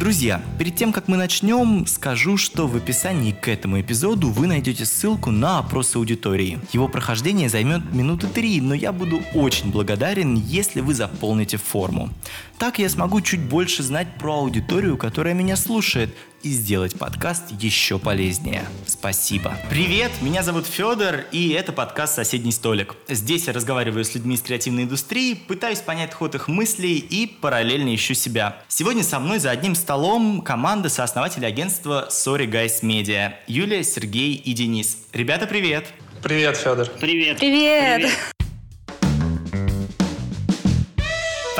Друзья, перед тем, как мы начнем, скажу, что в описании к этому эпизоду вы найдете ссылку на опрос аудитории. Его прохождение займет минуты три, но я буду очень благодарен, если вы заполните форму. Так я смогу чуть больше знать про аудиторию, которая меня слушает, и сделать подкаст еще полезнее. Спасибо. Привет, меня зовут Федор, и это подкаст «Соседний столик». Здесь я разговариваю с людьми из креативной индустрии, пытаюсь понять ход их мыслей и параллельно ищу себя. Сегодня со мной за одним столом команда сооснователей агентства Sorry Guys Media Юлия, Сергей и Денис. Ребята, привет! Привет, Федор. Привет. Привет. Привет.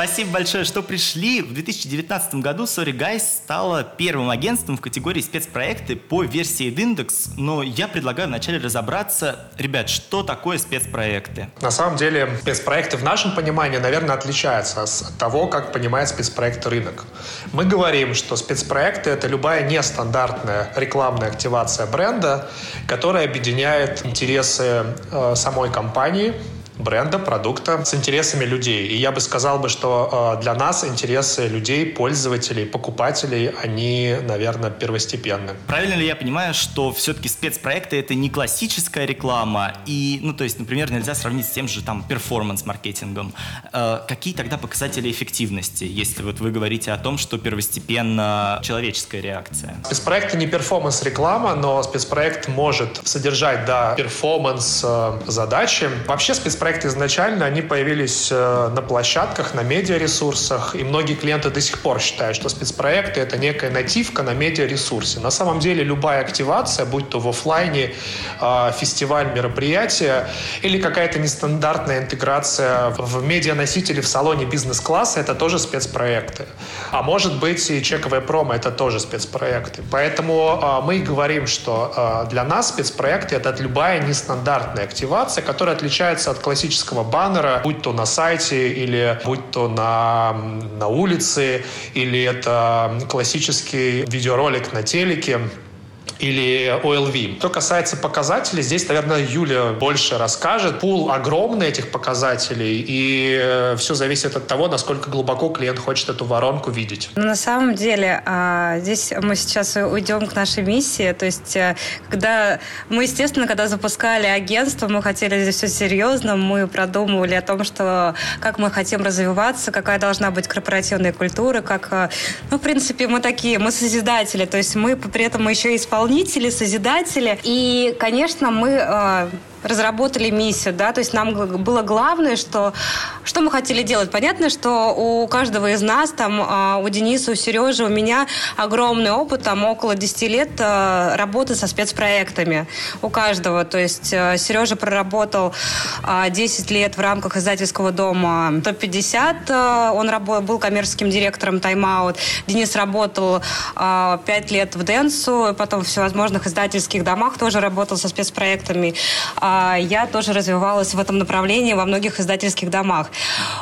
Спасибо большое, что пришли. В 2019 году Sorry Guys стала первым агентством в категории спецпроекты по версии Index, но я предлагаю вначале разобраться, ребят, что такое спецпроекты? На самом деле спецпроекты в нашем понимании, наверное, отличаются от того, как понимает спецпроект рынок. Мы говорим, что спецпроекты — это любая нестандартная рекламная активация бренда, которая объединяет интересы э, самой компании, бренда, продукта с интересами людей. И я бы сказал бы, что э, для нас интересы людей, пользователей, покупателей, они, наверное, первостепенны. Правильно ли я понимаю, что все-таки спецпроекты это не классическая реклама и, ну, то есть, например, нельзя сравнить с тем же там перформанс-маркетингом. Э, какие тогда показатели эффективности, если вот вы говорите о том, что первостепенно человеческая реакция? Спецпроекты не перформанс-реклама, но спецпроект может содержать, да, перформанс-задачи. Э, Вообще спецпроект проекты изначально, они появились э, на площадках, на медиаресурсах, и многие клиенты до сих пор считают, что спецпроекты — это некая нативка на медиаресурсе. На самом деле любая активация, будь то в офлайне, э, фестиваль, мероприятие или какая-то нестандартная интеграция в медианосители в салоне бизнес-класса — это тоже спецпроекты. А может быть и чековая промо — это тоже спецпроекты. Поэтому э, мы говорим, что для нас спецпроекты — это любая нестандартная активация, которая отличается от классической классического баннера, будь то на сайте или будь то на, на улице, или это классический видеоролик на телеке или OLV. Что касается показателей, здесь, наверное, Юля больше расскажет. Пул огромный этих показателей, и э, все зависит от того, насколько глубоко клиент хочет эту воронку видеть. Ну, на самом деле, а, здесь мы сейчас уйдем к нашей миссии. То есть, э, когда мы, естественно, когда запускали агентство, мы хотели здесь все серьезно, мы продумывали о том, что как мы хотим развиваться, какая должна быть корпоративная культура, как, э, ну, в принципе, мы такие, мы созидатели, то есть мы при этом еще исполнители исполнители, созидатели. И, конечно, мы э, разработали миссию, да, то есть нам было главное, что, что мы хотели делать. Понятно, что у каждого из нас, там, а, у Дениса, у Сережи, у меня огромный опыт, там, около 10 лет а, работы со спецпроектами. У каждого. То есть а, Сережа проработал 10 лет в рамках издательского дома ТОП-50, он был коммерческим директором Тайм-аут. Денис работал 5 лет в Денсу, потом в всевозможных издательских домах тоже работал со спецпроектами. А, я тоже развивалась в этом направлении во многих издательских домах.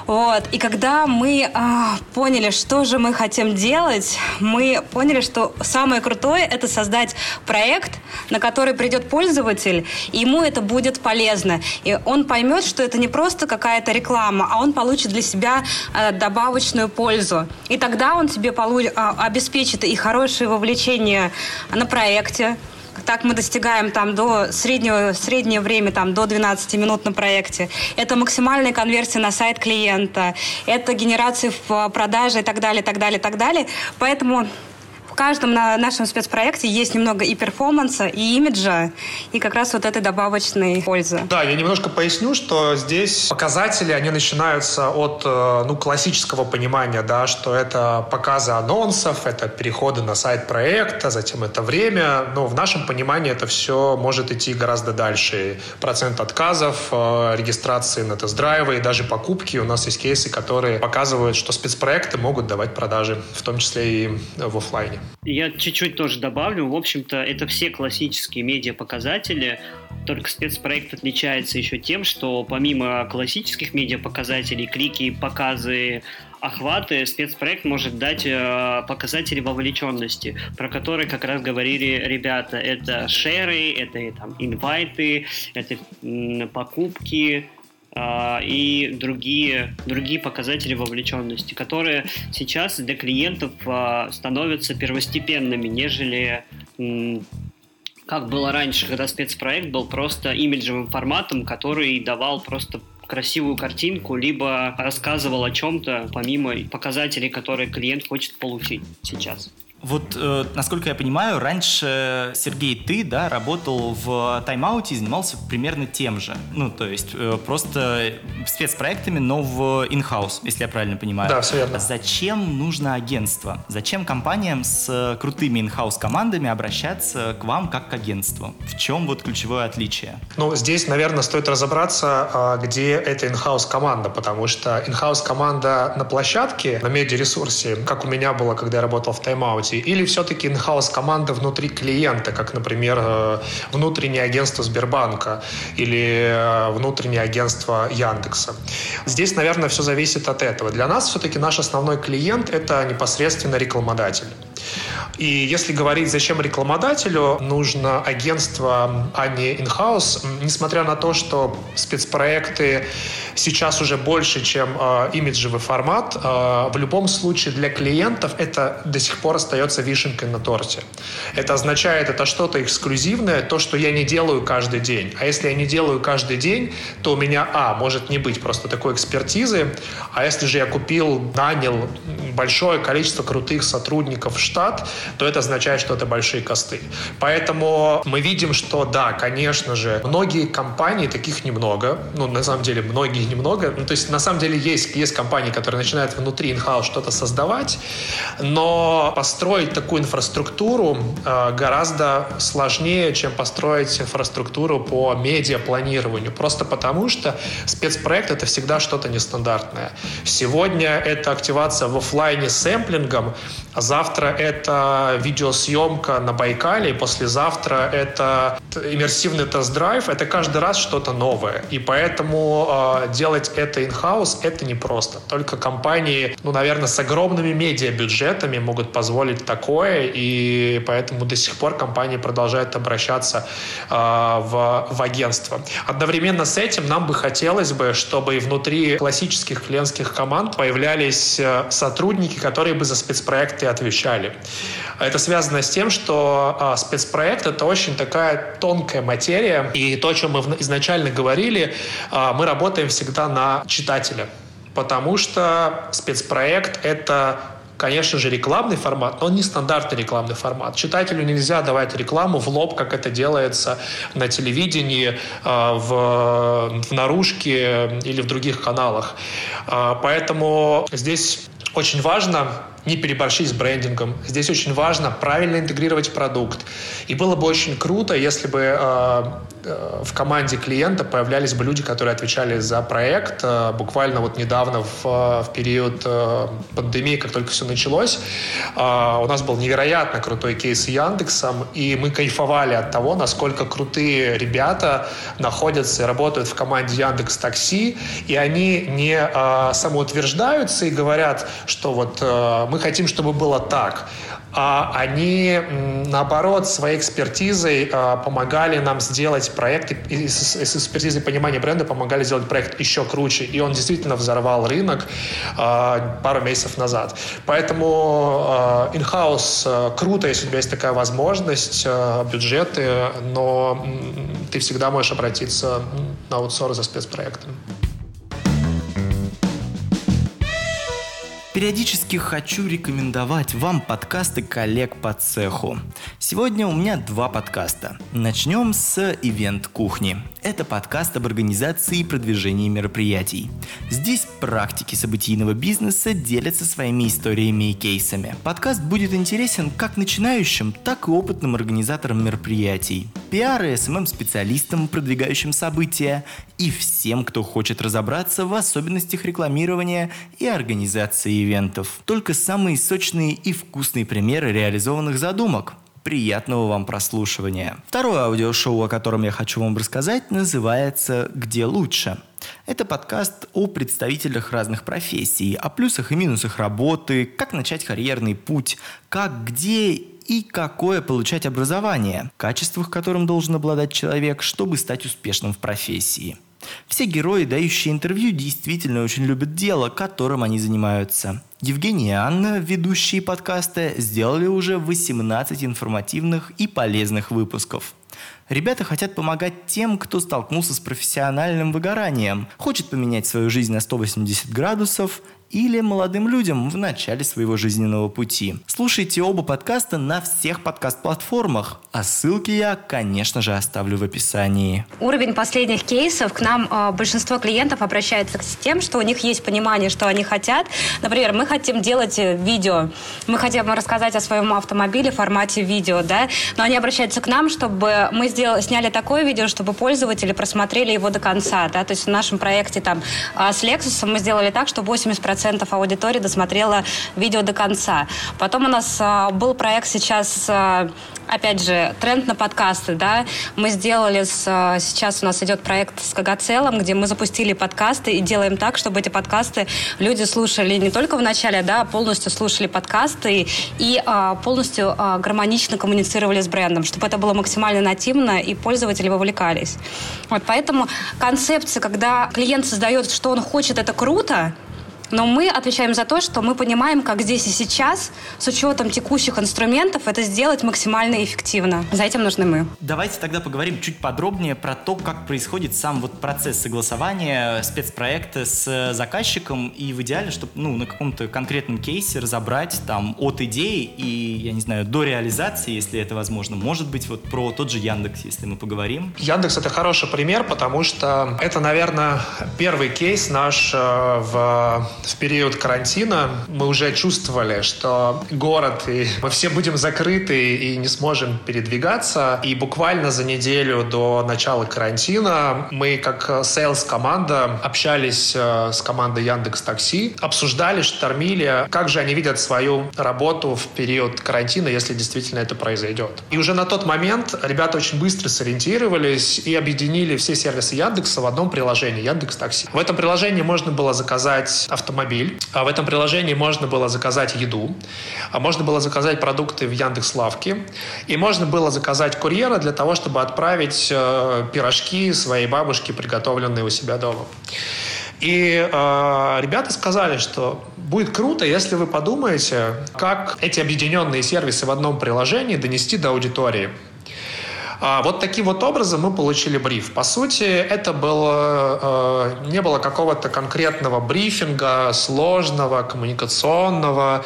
Вот. И когда мы а, поняли, что же мы хотим делать, мы поняли, что самое крутое – это создать проект, на который придет пользователь, и ему это будет полезно. И он поймет, что это не просто какая-то реклама, а он получит для себя а, добавочную пользу. И тогда он тебе обеспечит и хорошее вовлечение на проекте, так мы достигаем там до среднего, среднее время там до 12 минут на проекте. Это максимальная конверсия на сайт клиента, это генерация в продаже и так далее, так далее, так далее. Поэтому каждом на нашем спецпроекте есть немного и перформанса, и имиджа, и как раз вот этой добавочной пользы. Да, я немножко поясню, что здесь показатели, они начинаются от э, ну, классического понимания, да, что это показы анонсов, это переходы на сайт проекта, затем это время. Но в нашем понимании это все может идти гораздо дальше. Процент отказов, э, регистрации на тест-драйвы и даже покупки. У нас есть кейсы, которые показывают, что спецпроекты могут давать продажи, в том числе и в офлайне. Я чуть-чуть тоже добавлю. В общем-то, это все классические медиапоказатели, только спецпроект отличается еще тем, что помимо классических медиапоказателей, клики, показы, охваты, спецпроект может дать э, показатели вовлеченности, про которые как раз говорили ребята. Это шеры, это там инвайты, это покупки, и другие, другие показатели вовлеченности, которые сейчас для клиентов а, становятся первостепенными, нежели как было раньше, когда спецпроект был просто имиджевым форматом, который давал просто красивую картинку, либо рассказывал о чем-то, помимо показателей, которые клиент хочет получить сейчас. Вот, э, насколько я понимаю, раньше, Сергей, ты, да, работал в тайм-ауте и занимался примерно тем же. Ну, то есть, э, просто спецпроектами, но в in-house, если я правильно понимаю. Да, все верно. Зачем нужно агентство? Зачем компаниям с крутыми in-house командами обращаться к вам как к агентству? В чем вот ключевое отличие? Ну, здесь, наверное, стоит разобраться, а, где эта in-house команда, потому что in-house команда на площадке, на медиаресурсе, как у меня было, когда я работал в тайм-ауте, работе, или все-таки in-house команда внутри клиента, как, например, э, внутреннее агентство Сбербанка или э, внутреннее агентство Яндекса. Здесь, наверное, все зависит от этого. Для нас все-таки наш основной клиент – это непосредственно рекламодатель. И если говорить, зачем рекламодателю нужно агентство, а не in-house, несмотря на то, что спецпроекты сейчас уже больше, чем э, имиджевый формат, э, в любом случае для клиентов это до сих пор остается вишенкой на торте. Это означает, это что-то эксклюзивное, то, что я не делаю каждый день. А если я не делаю каждый день, то у меня, а, может не быть просто такой экспертизы, а если же я купил, нанял большое количество крутых сотрудников в штат, то это означает, что это большие косты. Поэтому мы видим, что да, конечно же, многие компании, таких немного, ну, на самом деле, многие немного, ну, то есть, на самом деле, есть, есть компании, которые начинают внутри инхаус что-то создавать, но построить такую инфраструктуру э, гораздо сложнее, чем построить инфраструктуру по медиапланированию, просто потому что спецпроект — это всегда что-то нестандартное. Сегодня это активация в офлайне сэмплингом, а завтра это видеосъемка на Байкале, послезавтра это иммерсивный тест-драйв. Это каждый раз что-то новое. И поэтому э, делать это in-house это непросто. Только компании, ну, наверное, с огромными медиабюджетами могут позволить такое, и поэтому до сих пор компании продолжают обращаться э, в, в агентство. Одновременно с этим нам бы хотелось бы, чтобы и внутри классических клиентских команд появлялись э, сотрудники, которые бы за спецпроекты отвечали. Это связано с тем, что а, спецпроект — это очень такая тонкая материя, и то, о чем мы изначально говорили, а, мы работаем всегда на читателя, потому что спецпроект — это конечно же, рекламный формат, но он не стандартный рекламный формат. Читателю нельзя давать рекламу в лоб, как это делается на телевидении, а, в, в наружке или в других каналах. А, поэтому здесь очень важно не переборщить с брендингом. Здесь очень важно правильно интегрировать продукт. И было бы очень круто, если бы э, э, в команде клиента появлялись бы люди, которые отвечали за проект. Э, буквально вот недавно в, э, в период э, пандемии, как только все началось, э, у нас был невероятно крутой кейс с Яндексом, и мы кайфовали от того, насколько крутые ребята находятся и работают в команде Яндекс Такси, и они не э, самоутверждаются и говорят, что вот э, мы хотим, чтобы было так. А они, наоборот, своей экспертизой а, помогали нам сделать проект, и с, экспертизой понимания бренда помогали сделать проект еще круче. И он действительно взорвал рынок а, пару месяцев назад. Поэтому in-house круто, если у тебя есть такая возможность, бюджеты, но ты всегда можешь обратиться на аутсорс за спецпроектом. Периодически хочу рекомендовать вам подкасты коллег по цеху. Сегодня у меня два подкаста. Начнем с «Ивент кухни». Это подкаст об организации и продвижении мероприятий. Здесь практики событийного бизнеса делятся своими историями и кейсами. Подкаст будет интересен как начинающим, так и опытным организаторам мероприятий, пиар и СММ-специалистам, продвигающим события, и всем, кто хочет разобраться в особенностях рекламирования и организации ивентов. Только самые сочные и вкусные примеры реализованных задумок. Приятного вам прослушивания. Второе аудиошоу, о котором я хочу вам рассказать, называется «Где лучше?». Это подкаст о представителях разных профессий, о плюсах и минусах работы, как начать карьерный путь, как, где и какое получать образование, качествах, которым должен обладать человек, чтобы стать успешным в профессии – Все герои, дающие интервью, действительно очень любят дело, которым они занимаются. Евгений и Анна, ведущие подкаста, сделали уже 18 информативных и полезных выпусков. Ребята хотят помогать тем, кто столкнулся с профессиональным выгоранием, хочет поменять свою жизнь на 180 градусов или молодым людям в начале своего жизненного пути. Слушайте оба подкаста на всех подкаст-платформах, а ссылки я, конечно же, оставлю в описании. Уровень последних кейсов к нам э, большинство клиентов обращается с тем, что у них есть понимание, что они хотят. Например, мы хотим делать э, видео, мы хотим рассказать о своем автомобиле в формате видео, да, но они обращаются к нам, чтобы мы сделали, сняли такое видео, чтобы пользователи просмотрели его до конца, да, то есть в нашем проекте там э, с Lexus мы сделали так, что 80% 50% аудитории досмотрела видео до конца. Потом у нас а, был проект сейчас, а, опять же, тренд на подкасты, да. Мы сделали, с, а, сейчас у нас идет проект с Кагацелом, где мы запустили подкасты и делаем так, чтобы эти подкасты люди слушали не только в начале, да, полностью слушали подкасты и а, полностью гармонично коммуницировали с брендом, чтобы это было максимально нативно и пользователи вовлекались. Вот поэтому концепция, когда клиент создает, что он хочет, это круто, но мы отвечаем за то, что мы понимаем, как здесь и сейчас, с учетом текущих инструментов, это сделать максимально эффективно. За этим нужны мы. Давайте тогда поговорим чуть подробнее про то, как происходит сам вот процесс согласования спецпроекта с заказчиком и в идеале, чтобы ну, на каком-то конкретном кейсе разобрать там от идеи и, я не знаю, до реализации, если это возможно. Может быть, вот про тот же Яндекс, если мы поговорим. Яндекс — это хороший пример, потому что это, наверное, первый кейс наш э, в в период карантина мы уже чувствовали, что город, и мы все будем закрыты и не сможем передвигаться. И буквально за неделю до начала карантина мы, как sales команда общались э, с командой Яндекс Такси, обсуждали, штормили, как же они видят свою работу в период карантина, если действительно это произойдет. И уже на тот момент ребята очень быстро сориентировались и объединили все сервисы Яндекса в одном приложении Яндекс Такси. В этом приложении можно было заказать автомобиль автомобиль. А в этом приложении можно было заказать еду, а можно было заказать продукты в Яндекс Лавке, и можно было заказать курьера для того, чтобы отправить э, пирожки своей бабушке, приготовленные у себя дома. И э, ребята сказали, что будет круто, если вы подумаете, как эти объединенные сервисы в одном приложении донести до аудитории. А, вот таким вот образом мы получили бриф. По сути, это было, э, не было какого-то конкретного брифинга, сложного, коммуникационного.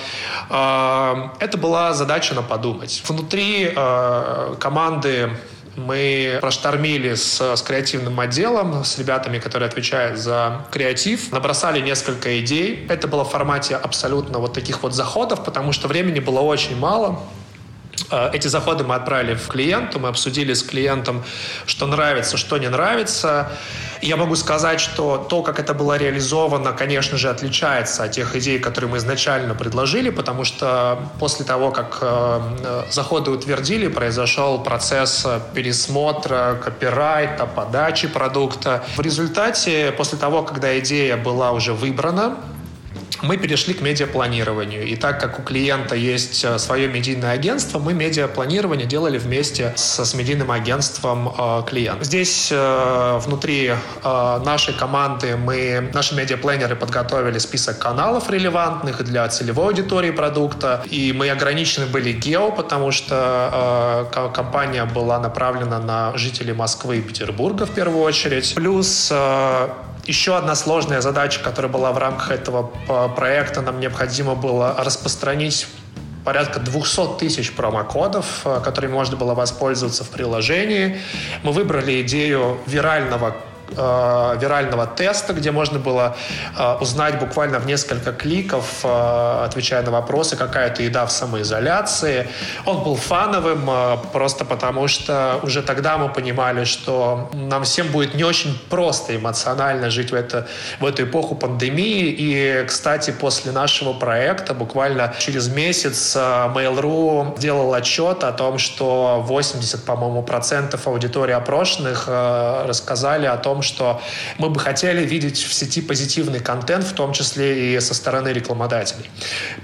А, это была задача на подумать. Внутри э, команды мы проштормили с, с креативным отделом, с ребятами, которые отвечают за креатив. Набросали несколько идей. Это было в формате абсолютно вот таких вот заходов, потому что времени было очень мало. Э, эти заходы мы отправили в клиенту, мы обсудили с клиентом, что нравится, что не нравится. я могу сказать, что то, как это было реализовано, конечно же, отличается от тех идей, которые мы изначально предложили, потому что после того, как э, заходы утвердили, произошел процесс пересмотра копирайта, подачи продукта. В результате, после того, когда идея была уже выбрана, мы перешли к медиапланированию. И так как у клиента есть э, свое медийное агентство, мы медиапланирование делали вместе с, с медийным агентством э, клиента. Здесь э, внутри э, нашей команды мы, наши медиапланеры подготовили список каналов релевантных для целевой аудитории продукта. И мы ограничены были гео, потому что э, компания была направлена на жителей Москвы и Петербурга в первую очередь. Плюс э, еще одна сложная задача, которая была в рамках этого э, проекта, нам необходимо было распространить порядка 200 тысяч промокодов, э, которыми можно было воспользоваться в приложении. Мы выбрали идею вирального э, вирального теста, где можно было э, узнать буквально в несколько кликов, э, отвечая на вопросы, какая то еда в самоизоляции. Он был фановым э, просто потому, что уже тогда мы понимали, что нам всем будет не очень просто эмоционально жить в, это, в эту эпоху пандемии. И, кстати, после нашего проекта буквально через месяц э, Mail.ru делал отчет о том, что 80, по-моему, процентов аудитории опрошенных э, рассказали о том, что мы бы хотели видеть в сети позитивный контент, в том числе и со стороны рекламодателей.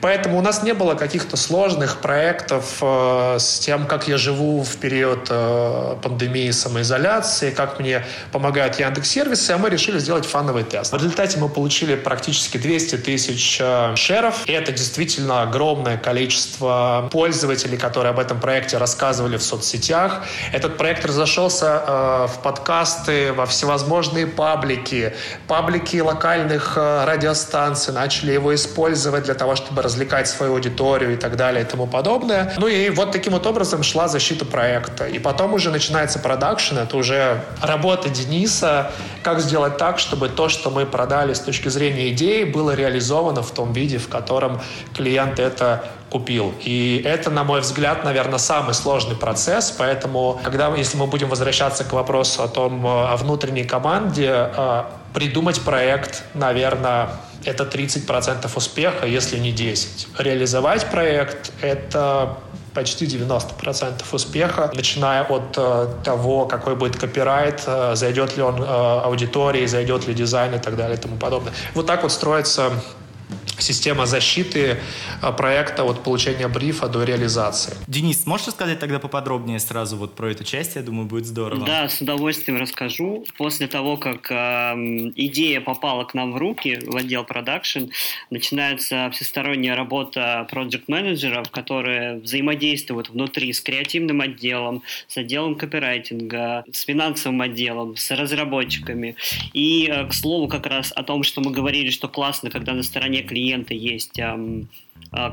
Поэтому у нас не было каких-то сложных проектов э, с тем, как я живу в период э, пандемии самоизоляции, как мне помогают Яндекс-сервисы, а мы решили сделать фановый тест. В результате мы получили практически 200 тысяч э, шеров, и это действительно огромное количество пользователей, которые об этом проекте рассказывали в соцсетях. Этот проект разошелся э, в подкасты, во всевозможные паблики, паблики локальных э, радиостанций, начали его использовать для того, чтобы развлекать свою аудиторию и так далее и тому подобное. Ну и вот таким вот образом шла защита проекта. И потом уже начинается продакшн, это уже работа Дениса, как сделать так, чтобы то, что мы продали с точки зрения идеи, было реализовано в том виде, в котором клиент это купил. И это, на мой взгляд, наверное, самый сложный процесс. Поэтому, когда, если мы будем возвращаться к вопросу о том, о внутренней команде, э, придумать проект, наверное, это 30% успеха, если не 10. Реализовать проект — это почти 90% успеха, начиная от э, того, какой будет копирайт, э, зайдет ли он э, аудитории, зайдет ли дизайн и так далее и тому подобное. Вот так вот строится система защиты а, проекта от получения брифа до реализации. Денис, можешь рассказать тогда поподробнее сразу вот про эту часть? Я думаю, будет здорово. Да, с удовольствием расскажу. После того, как э, идея попала к нам в руки, в отдел продакшн, начинается всесторонняя работа проект-менеджеров, которые взаимодействуют внутри с креативным отделом, с отделом копирайтинга, с финансовым отделом, с разработчиками. И, э, к слову, как раз о том, что мы говорили, что классно, когда на стороне клиента клиента есть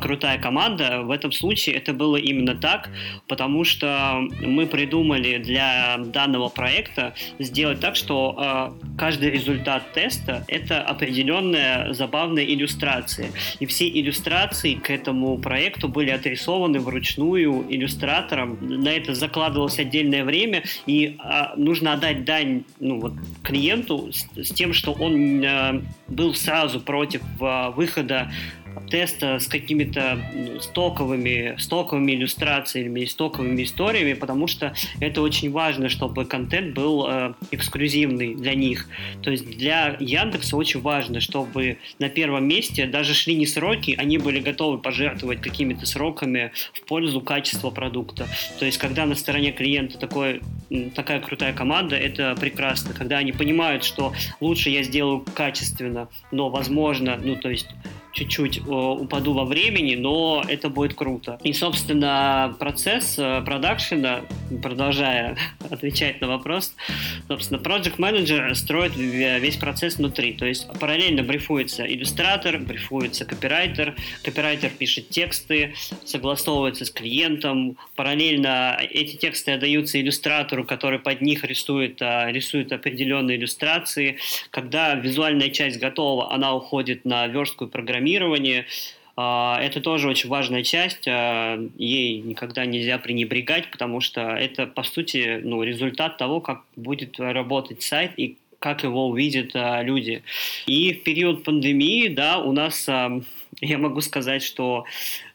крутая команда. В этом случае это было именно так, потому что мы придумали для данного проекта сделать так, что а, каждый результат теста — это определенная забавная иллюстрация. И все иллюстрации к этому проекту были отрисованы вручную иллюстратором. На это закладывалось отдельное время, и а, нужно отдать дань ну, вот, клиенту с, с тем, что он был сразу против выхода теста с какими-то стоковыми, стоковыми иллюстрациями и стоковыми историями, потому что это очень важно, чтобы контент был э, эксклюзивный для них. То есть для Яндекса очень важно, чтобы на первом месте даже шли не сроки, они были готовы пожертвовать какими-то сроками в пользу качества продукта. То есть когда на стороне клиента такой, такая крутая команда, это прекрасно. Когда они понимают, что лучше я сделаю качественно, но возможно, ну то есть чуть-чуть э, упаду во времени, но это будет круто. И, собственно, процесс э, продакшена, продолжая отвечать на вопрос, собственно, Project Manager строит весь процесс внутри. То есть параллельно брифуется иллюстратор, брифуется копирайтер, копирайтер пишет тексты, согласовывается с клиентом, параллельно эти тексты отдаются иллюстратору, который под них рисует, а, рисует определенные иллюстрации. Когда визуальная часть готова, она уходит на верстку и программирование, программирование. А, это тоже очень важная часть, а, ей никогда нельзя пренебрегать, потому что это, по сути, ну, результат того, как будет работать сайт и как его увидят а, люди. И в период пандемии, да, у нас, я могу сказать, что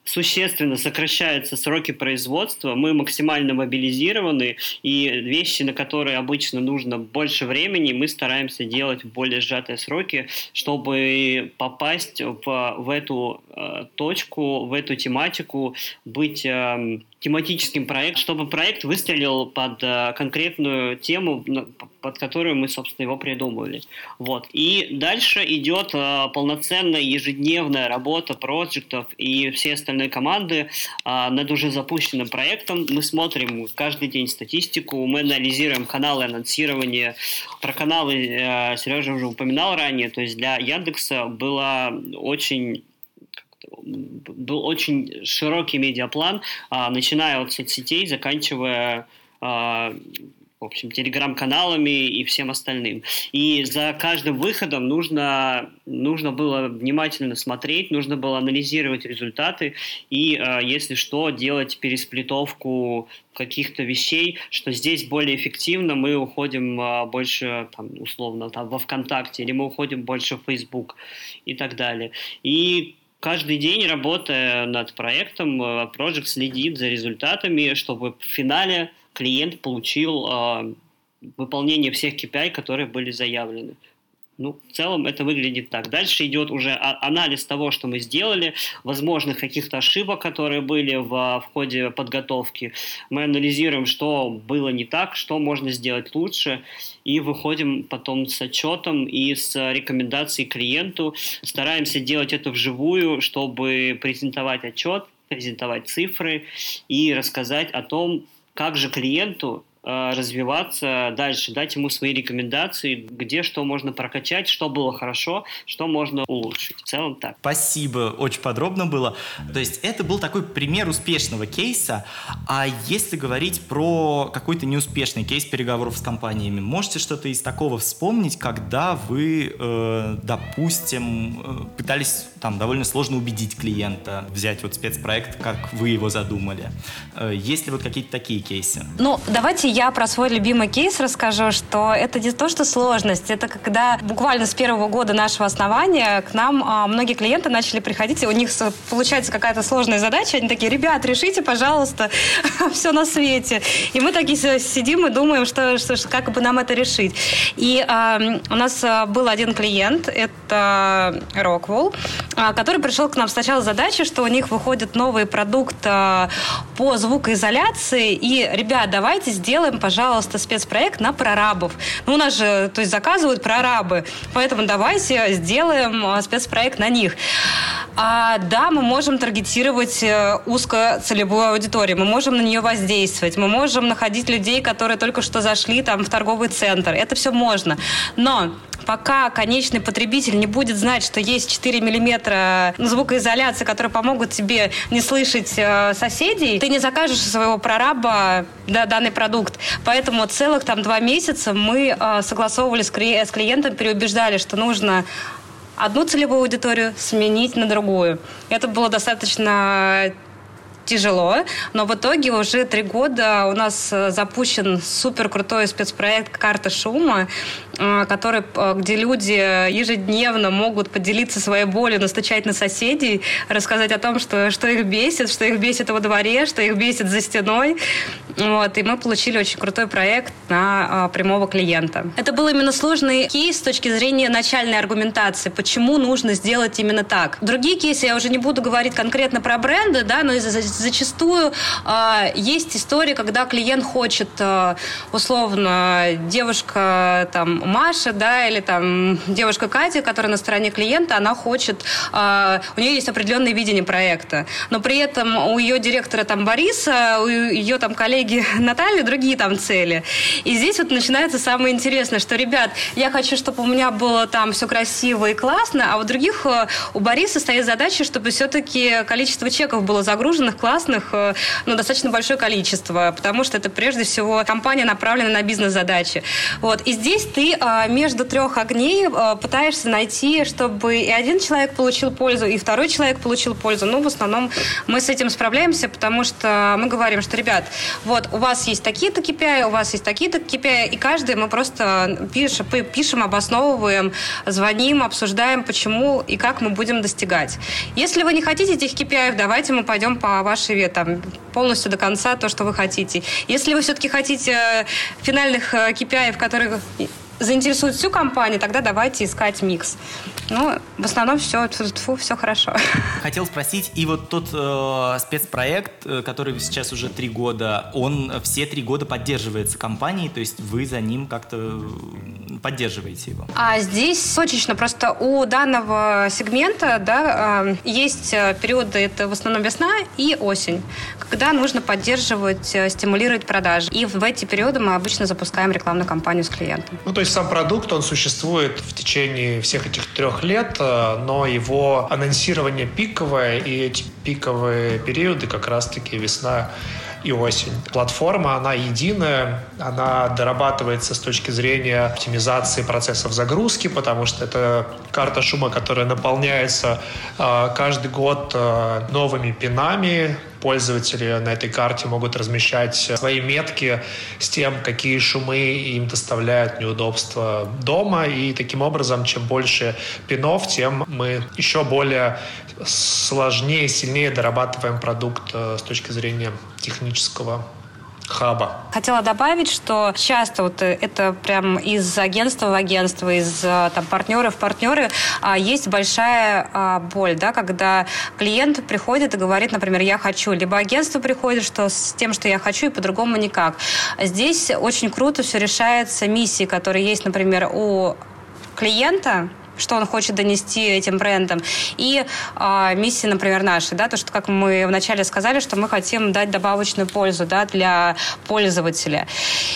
существенно сокращаются сроки производства, мы максимально мобилизированы, и вещи, на которые обычно нужно больше времени, мы стараемся делать в более сжатые сроки, чтобы попасть в, в эту э, точку, в эту тематику, быть э, тематическим проектом, чтобы проект выстрелил под э, конкретную тему, под которую мы, собственно, его придумали. Вот. И дальше идет э, полноценная ежедневная работа проектов и все остальные команды э, над уже запущенным проектом. Мы смотрим каждый день статистику, мы анализируем каналы анонсирования. Про каналы Сережа уже упоминал ранее, то есть для Яндекса было очень был очень широкий медиаплан, а, начиная от соцсетей, заканчивая а, в общем, телеграм-каналами и всем остальным. И за каждым выходом нужно, нужно было внимательно смотреть, нужно было анализировать результаты и, э, если что, делать пересплитовку каких-то вещей, что здесь более эффективно, мы уходим больше, там, условно, там, во ВКонтакте, или мы уходим больше в Facebook и так далее. И каждый день, работая над проектом, э, Project следит за результатами, чтобы в финале клиент получил э, выполнение всех KPI, которые были заявлены. Ну, в целом это выглядит так. Дальше идет уже анализ того, что мы сделали, возможных каких-то ошибок, которые были в, в ходе подготовки. Мы анализируем, что было не так, что можно сделать лучше, и выходим потом с отчетом и с рекомендацией клиенту. Стараемся делать это вживую, чтобы презентовать отчет, презентовать цифры и рассказать о том, как же клиенту развиваться дальше, дать ему свои рекомендации, где что можно прокачать, что было хорошо, что можно улучшить. В целом так. Спасибо, очень подробно было. То есть это был такой пример успешного кейса. А если говорить про какой-то неуспешный кейс переговоров с компаниями, можете что-то из такого вспомнить, когда вы, э, допустим, э, пытались там довольно сложно убедить клиента взять вот спецпроект, как вы его задумали? Есть ли вот какие-то такие кейсы? Ну, давайте я про свой любимый кейс расскажу, что это не то, что сложность, это когда буквально с первого года нашего основания к нам а, многие клиенты начали приходить, и у них получается какая-то сложная задача, они такие, ребят, решите, пожалуйста, все на свете. И мы такие сидим и думаем, что, что, как бы нам это решить. И а, у нас а, был один клиент, это Rockwell, а, который пришел к нам сначала с задачей, что у них выходит новый продукт по звукоизоляции, и, ребят, давайте сделаем сделаем, пожалуйста, спецпроект на прорабов. Ну, у нас же, то есть заказывают прорабы, поэтому давайте сделаем а, спецпроект на них. А, да, мы можем таргетировать э, узкоцелевую аудиторию, мы можем на нее воздействовать, мы можем находить людей, которые только что зашли там в торговый центр. Это все можно. Но пока конечный потребитель не будет знать, что есть 4 миллиметра звукоизоляции, которые помогут тебе не слышать э, соседей, ты не закажешь у своего прораба да, данный продукт. Поэтому целых там два месяца мы э, согласовывали с клиентом, переубеждали, что нужно одну целевую аудиторию сменить на другую. Это было достаточно тяжело, но в итоге уже три года у нас э, запущен супер крутой спецпроект «Карта шума», э, который, э, где люди ежедневно могут поделиться своей болью, настучать на соседей, рассказать о том, что, что их бесит, что их бесит во дворе, что их бесит за стеной. Вот, и мы получили очень крутой проект на прямого клиента. Это был именно сложный кейс с точки зрения начальной аргументации, почему нужно сделать именно так. Другие кейсы, я уже не буду говорить конкретно про бренды, да, но из-за зачастую э, есть история, когда клиент хочет, э, условно, девушка там Маша, да, или там девушка Катя, которая на стороне клиента, она хочет, э, у нее есть определенное видение проекта, но при этом у ее директора там Бориса, у ее там коллеги Натальи другие там цели. И здесь вот начинается самое интересное, что, ребят, я хочу, чтобы у меня было там все красиво и классно, а у других, у Бориса стоит задача, чтобы все-таки количество чеков было загруженных классных, ну, достаточно большое количество, потому что это прежде всего компания направлена на бизнес-задачи. Вот. И здесь ты э, между трех огней э, пытаешься найти, чтобы и один человек получил пользу, и второй человек получил пользу. Ну, в основном мы с этим справляемся, потому что мы говорим, что, ребят, вот у вас есть такие-то KPI, у вас есть такие-то KPI, и каждый мы просто пишем, пишем, обосновываем, звоним, обсуждаем, почему и как мы будем достигать. Если вы не хотите этих KPI, давайте мы пойдем по вашей там, полностью до конца то, что вы хотите. Если вы все-таки хотите э, финальных KPI, в которых заинтересует всю компанию, тогда давайте искать микс. Ну, в основном все, фу, все хорошо. Хотел спросить, и вот тот э, спецпроект, э, который сейчас уже три года, он все три года поддерживается компанией, то есть вы за ним как-то поддерживаете его? А здесь точечно, просто у данного сегмента да, э, есть периоды, это в основном весна и осень, когда нужно поддерживать, э, стимулировать продажи. И в эти периоды мы обычно запускаем рекламную кампанию с клиентом. Ну, то есть сам продукт, он существует в течение всех этих трех лет, э, но его анонсирование пиковое, и эти пиковые периоды как раз-таки весна и осень. Платформа, она единая, она дорабатывается с точки зрения оптимизации процессов загрузки, потому что это карта шума, которая наполняется э, каждый год э, новыми пинами, пользователи на этой карте могут размещать свои метки с тем, какие шумы им доставляют неудобства дома. И таким образом, чем больше пинов, тем мы еще более сложнее, сильнее дорабатываем продукт э, с точки зрения технического хаба. Хотела добавить, что часто вот это прям из агентства в агентство, из там, партнера в партнеры а, есть большая а, боль, да, когда клиент приходит и говорит, например, я хочу, либо агентство приходит что с тем, что я хочу, и по-другому никак. Здесь очень круто все решается миссией, которая есть, например, у клиента, что он хочет донести этим брендом. И э, миссия, например, наша, да, то, что, как мы вначале сказали, что мы хотим дать добавочную пользу, да, для пользователя.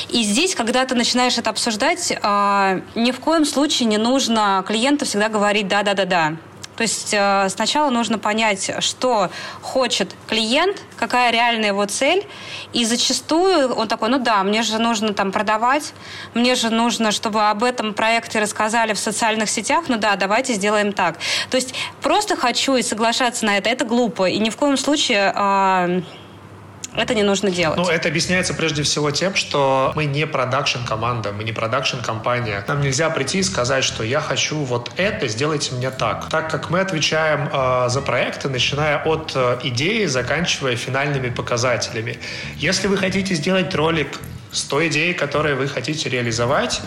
И здесь, когда ты начинаешь это обсуждать, э, ни в коем случае не нужно клиенту всегда говорить «да-да-да-да». То есть э, сначала нужно понять, что хочет клиент, какая реальная его цель, и зачастую он такой, ну да, мне же нужно там продавать, мне же нужно, чтобы об этом проекте рассказали в социальных сетях, ну да, давайте сделаем так. То есть просто хочу и соглашаться на это, это глупо, и ни в коем случае... Это не нужно делать. Ну, это объясняется прежде всего тем, что мы не продакшн-команда, мы не продакшн-компания. Нам нельзя прийти и сказать, что я хочу вот это, сделайте мне так. Так как мы отвечаем э, за проекты, начиная от э, идеи, заканчивая финальными показателями. Если вы хотите сделать ролик с той идеей, которую вы хотите реализовать,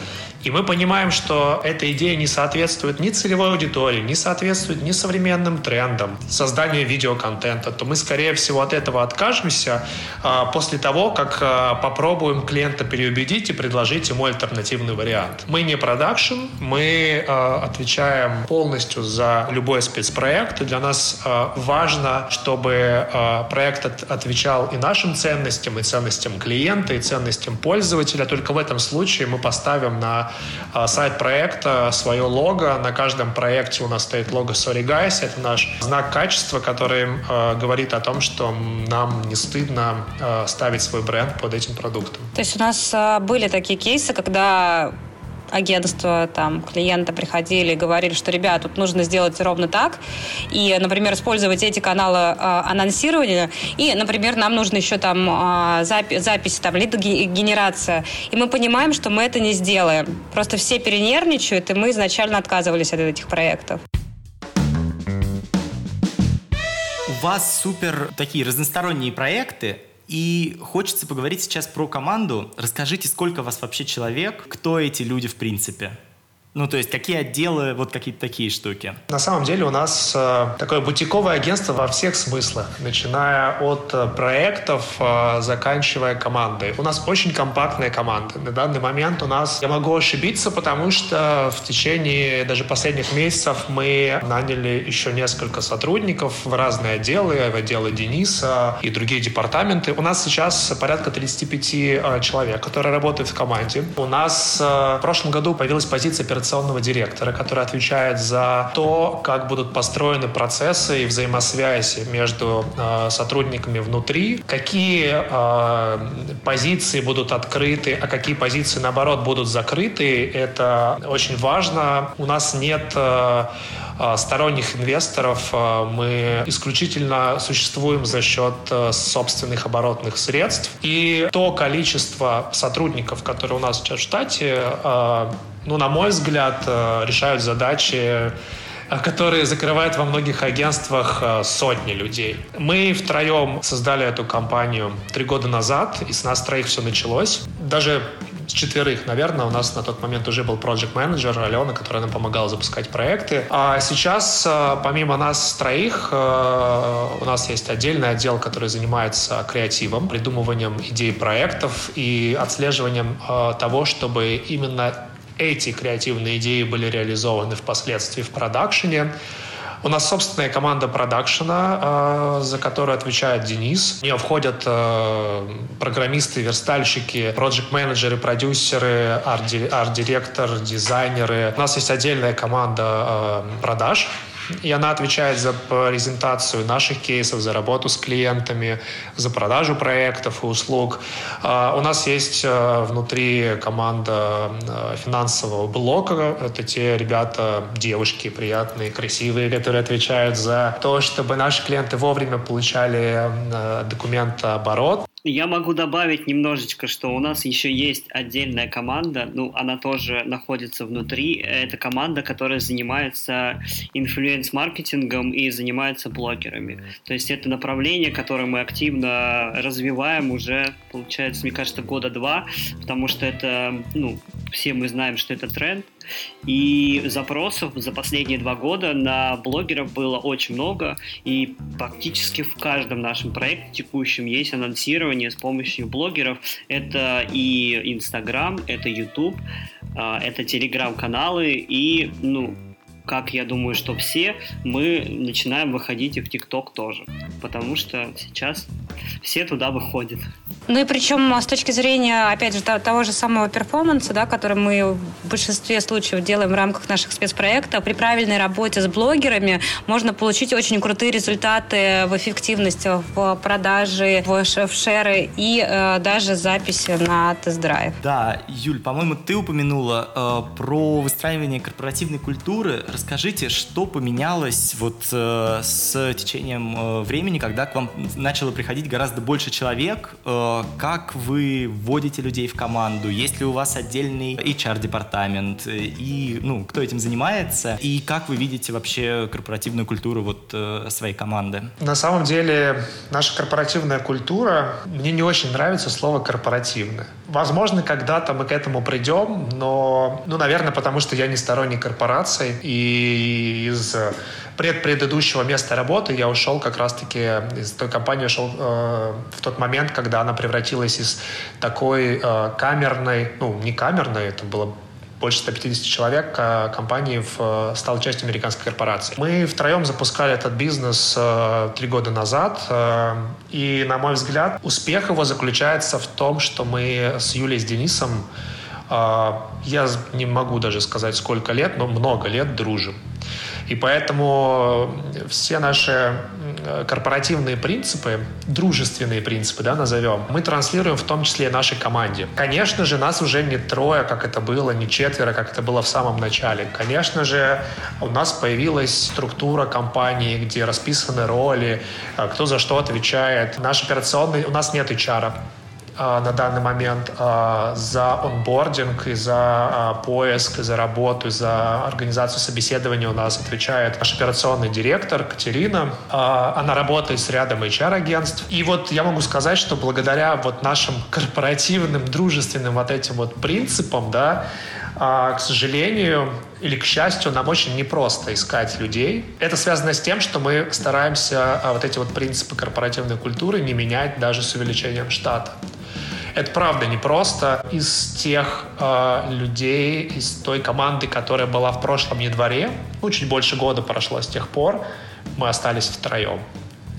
и мы понимаем, что эта идея не соответствует ни целевой аудитории, не соответствует ни современным трендам создания видеоконтента, то мы, скорее всего, от этого откажемся а, после того, как а, попробуем клиента переубедить и предложить ему альтернативный вариант. Мы не продакшн, мы а, отвечаем полностью за любой спецпроект, и для нас а, важно, чтобы а, проект от, отвечал и нашим ценностям, и ценностям клиента, и ценностям пользователя. Только в этом случае мы поставим на а, сайт проекта свое лого. На каждом проекте у нас стоит лого Sorry Guys. Это наш знак качества, который э, говорит о том, что нам не стыдно э, ставить свой бренд под этим продуктом. То есть у нас были такие кейсы, когда агентства, там, клиента приходили и говорили, что, ребят, тут нужно сделать ровно так, и, например, использовать эти каналы э, анонсирования, и, например, нам нужно еще там э, запи- запись, там, лид-генерация, и мы понимаем, что мы это не сделаем. Просто все перенервничают, и мы изначально отказывались от этих проектов. У вас супер такие разносторонние проекты, и хочется поговорить сейчас про команду. Расскажите, сколько вас вообще человек, кто эти люди в принципе? Ну, то есть, какие отделы, вот какие-то такие штуки? На самом деле у нас э, такое бутиковое агентство во всех смыслах, начиная от э, проектов, э, заканчивая командой. У нас очень компактная команда. На данный момент у нас, я могу ошибиться, потому что в течение даже последних месяцев мы наняли еще несколько сотрудников в разные отделы, в отделы Дениса и другие департаменты. У нас сейчас порядка 35 э, человек, которые работают в команде. У нас в прошлом году появилась позиция операционного директора, который отвечает за то, как будут построены процессы и взаимосвязи между э, сотрудниками внутри, какие э, позиции будут открыты, а какие позиции, наоборот, будут закрыты. Это очень важно. У нас нет э, э сторонних инвесторов. Э, мы исключительно существуем за счет э, собственных оборотных средств. И то количество сотрудников, которые у нас сейчас в штате, ну, на мой взгляд, э, решают задачи э, которые закрывают во многих агентствах э, сотни людей. Мы втроем создали эту компанию три года назад, и с нас троих все началось. Даже с четверых, наверное, у нас на тот момент уже был проект менеджер Алена, которая нам помогала запускать проекты. А сейчас, помимо нас троих, у нас есть отдельный отдел, который занимается креативом, придумыванием идей проектов и отслеживанием того, чтобы именно эти креативные идеи были реализованы впоследствии в продакшене. У нас собственная команда продакшена, э, за которую отвечает Денис. В нее входят э, программисты, верстальщики, проект-менеджеры, продюсеры, арт-директор, дизайнеры. У нас есть отдельная команда э, продаж, и она отвечает за презентацию наших кейсов, за работу с клиентами, за продажу проектов и услуг. А, у нас есть э, внутри команда э, финансового блока. Это те ребята, девушки приятные, красивые, которые отвечают за то, чтобы наши клиенты вовремя получали э, документооборот. Я могу добавить немножечко, что у нас еще есть отдельная команда, ну, она тоже находится внутри. Это команда, которая занимается инфлюенс-маркетингом и занимается блогерами. То есть это направление, которое мы активно развиваем уже, получается, мне кажется, года два, потому что это, ну, все мы знаем, что это тренд, и запросов за последние два года на блогеров было очень много, и практически в каждом нашем проекте текущем есть анонсирование с помощью блогеров. Это и Инстаграм, это YouTube, а, это телеграм-каналы и, ну, как я думаю, что все, мы начинаем выходить и в ТикТок тоже. Потому что сейчас все туда выходят. Ну и причем с точки зрения, опять же, того же самого перформанса, да, который мы в большинстве случаев делаем в рамках наших спецпроектов, при правильной работе с блогерами можно получить очень крутые результаты в эффективности, в продаже, в шеры и э, даже записи на тест-драйв. Да, Юль, по-моему, ты упомянула э, про выстраивание корпоративной культуры. Расскажите, что поменялось вот э, с течением э, времени, когда к вам начало приходить гораздо больше человек, э, как вы вводите людей в команду, есть ли у вас отдельный HR-департамент, и ну, кто этим занимается, и как вы видите вообще корпоративную культуру вот э, своей команды? На самом деле наша корпоративная культура, мне не очень нравится слово корпоративная. Возможно, когда-то мы к этому придем, но, ну, наверное, потому что я не сторонник корпораций, и из предпредыдущего места работы я ушел как раз-таки из той компании, ушел э, в тот момент, когда она превратилась из такой э, камерной, ну, не камерной, это было больше 150 человек э, компании в, э, стала частью американской корпорации. Мы втроем запускали этот бизнес э, три года назад, э, и, на мой взгляд, успех его заключается в том, что мы с Юлей, с Денисом, я не могу даже сказать сколько лет, но много лет дружим. И поэтому все наши корпоративные принципы, дружественные принципы, да, назовем, мы транслируем в том числе и нашей команде. Конечно же, нас уже не трое, как это было, не четверо, как это было в самом начале. Конечно же, у нас появилась структура компании, где расписаны роли, кто за что отвечает. Наш операционный, у нас нет HR, на данный момент а, за онбординг и за а, поиск, и за работу, и за организацию собеседования у нас отвечает наш операционный директор Катерина. Она работает с рядом HR-агентств. И вот я могу сказать, что благодаря вот нашим корпоративным, дружественным вот этим вот принципам, да, к сожалению, или к счастью, нам очень непросто искать людей. Это связано с тем, что мы стараемся вот эти вот принципы корпоративной культуры не менять даже с увеличением штата. Это правда непросто. Из тех э, людей, из той команды, которая была в прошлом январе, ну, чуть больше года прошло с тех пор, мы остались втроем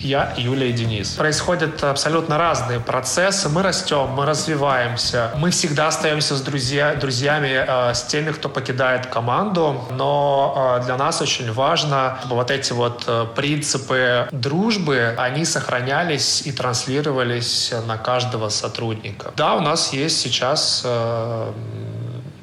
я, Юля и Денис. Происходят абсолютно разные процессы. Мы растем, мы развиваемся. Мы всегда остаемся с друзья, друзьями, э, с теми, кто покидает команду. Но э, для нас очень важно, чтобы вот эти вот э, принципы дружбы, они сохранялись и транслировались на каждого сотрудника. Да, у нас есть сейчас э,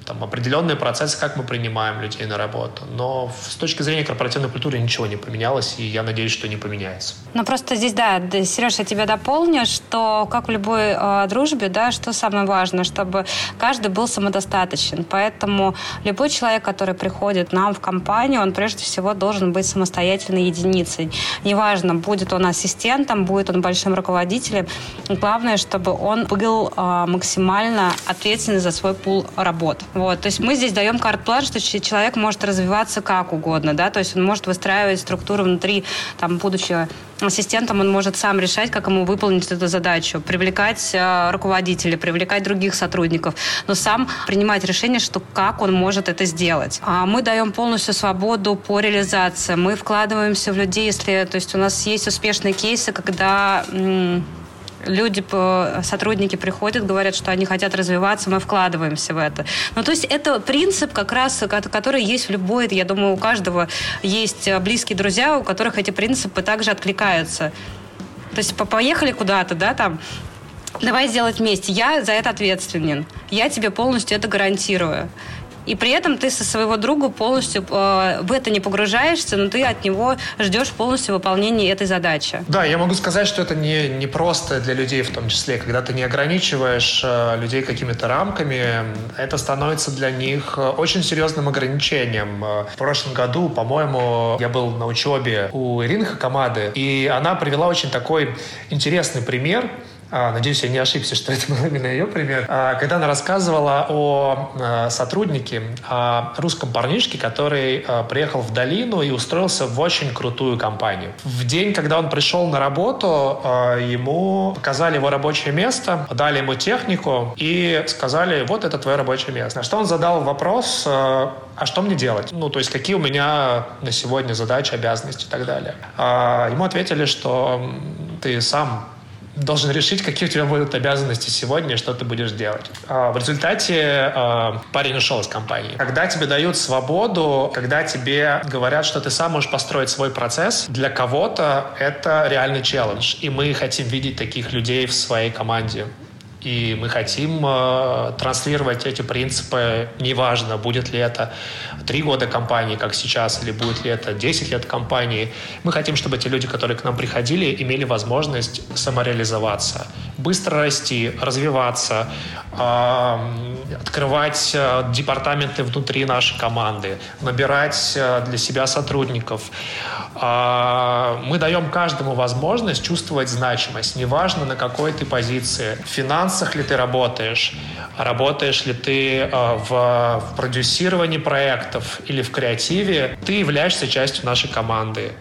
там, определенные процессы, как мы принимаем людей на работу. Но с точки зрения корпоративной культуры ничего не поменялось, и я надеюсь, что не поменяется. Ну, просто здесь, да, Сереж, я тебя дополню, что, как в любой э, дружбе, да, что самое важное, чтобы каждый был самодостаточен. Поэтому любой человек, который приходит нам в компанию, он прежде всего должен быть самостоятельной единицей. Неважно, будет он ассистентом, будет он большим руководителем. Главное, чтобы он был э, максимально ответственный за свой пул работ. Вот, то есть мы здесь даем карт-план, что человек может развиваться как угодно, да, то есть он может выстраивать структуру внутри, там, будучи ассистентом, он может сам решать, как ему выполнить эту задачу, привлекать э, руководителей, привлекать других сотрудников, но сам принимать решение, что как он может это сделать. А мы даем полностью свободу по реализации. Мы вкладываемся в людей, если, то есть у нас есть успешные кейсы, когда люди, сотрудники приходят, говорят, что они хотят развиваться, мы вкладываемся в это. Ну, то есть это принцип как раз, который есть в любой, я думаю, у каждого есть близкие друзья, у которых эти принципы также откликаются. То есть поехали куда-то, да, там, давай сделать вместе. Я за это ответственен. Я тебе полностью это гарантирую. И при этом ты со своего друга полностью э, в это не погружаешься, но ты от него ждешь полностью выполнения этой задачи. Да, я могу сказать, что это не, не просто для людей в том числе. Когда ты не ограничиваешь э, людей какими-то рамками, это становится для них э, очень серьезным ограничением. Э, в прошлом году, по-моему, я был на учебе у Ирины Хакамады, и она привела очень такой интересный пример – надеюсь, я не ошибся, что это был именно ее пример, а, когда она рассказывала о а, сотруднике, о русском парнишке, который приехал в долину и устроился в очень крутую компанию. В день, когда он пришел на работу, ему показали его рабочее место, дали ему технику и сказали, вот это твое рабочее место. На что он задал вопрос, а что мне делать? Ну, то есть, какие у меня на сегодня задачи, обязанности и так далее. Ему ответили, что ты сам должен решить, какие у тебя будут обязанности сегодня что ты будешь делать. А, в результате а, парень ушел из компании. Когда тебе дают свободу, когда тебе говорят, что ты сам можешь построить свой процесс, для кого-то это реальный челлендж. И мы хотим видеть таких людей в своей команде. И мы хотим э, транслировать эти принципы, неважно, будет ли это три года компании, как сейчас, или будет ли это 10 лет компании. Мы хотим, чтобы те люди, которые к нам приходили, имели возможность самореализоваться, быстро расти, развиваться, э, открывать э, департаменты внутри нашей команды, набирать э, для себя сотрудников. Э, мы даем каждому возможность чувствовать значимость, неважно на какой ты позиции, финанс финансах ли ты работаешь, работаешь ли ты э, в, в продюсировании проектов или в креативе, ты являешься частью нашей команды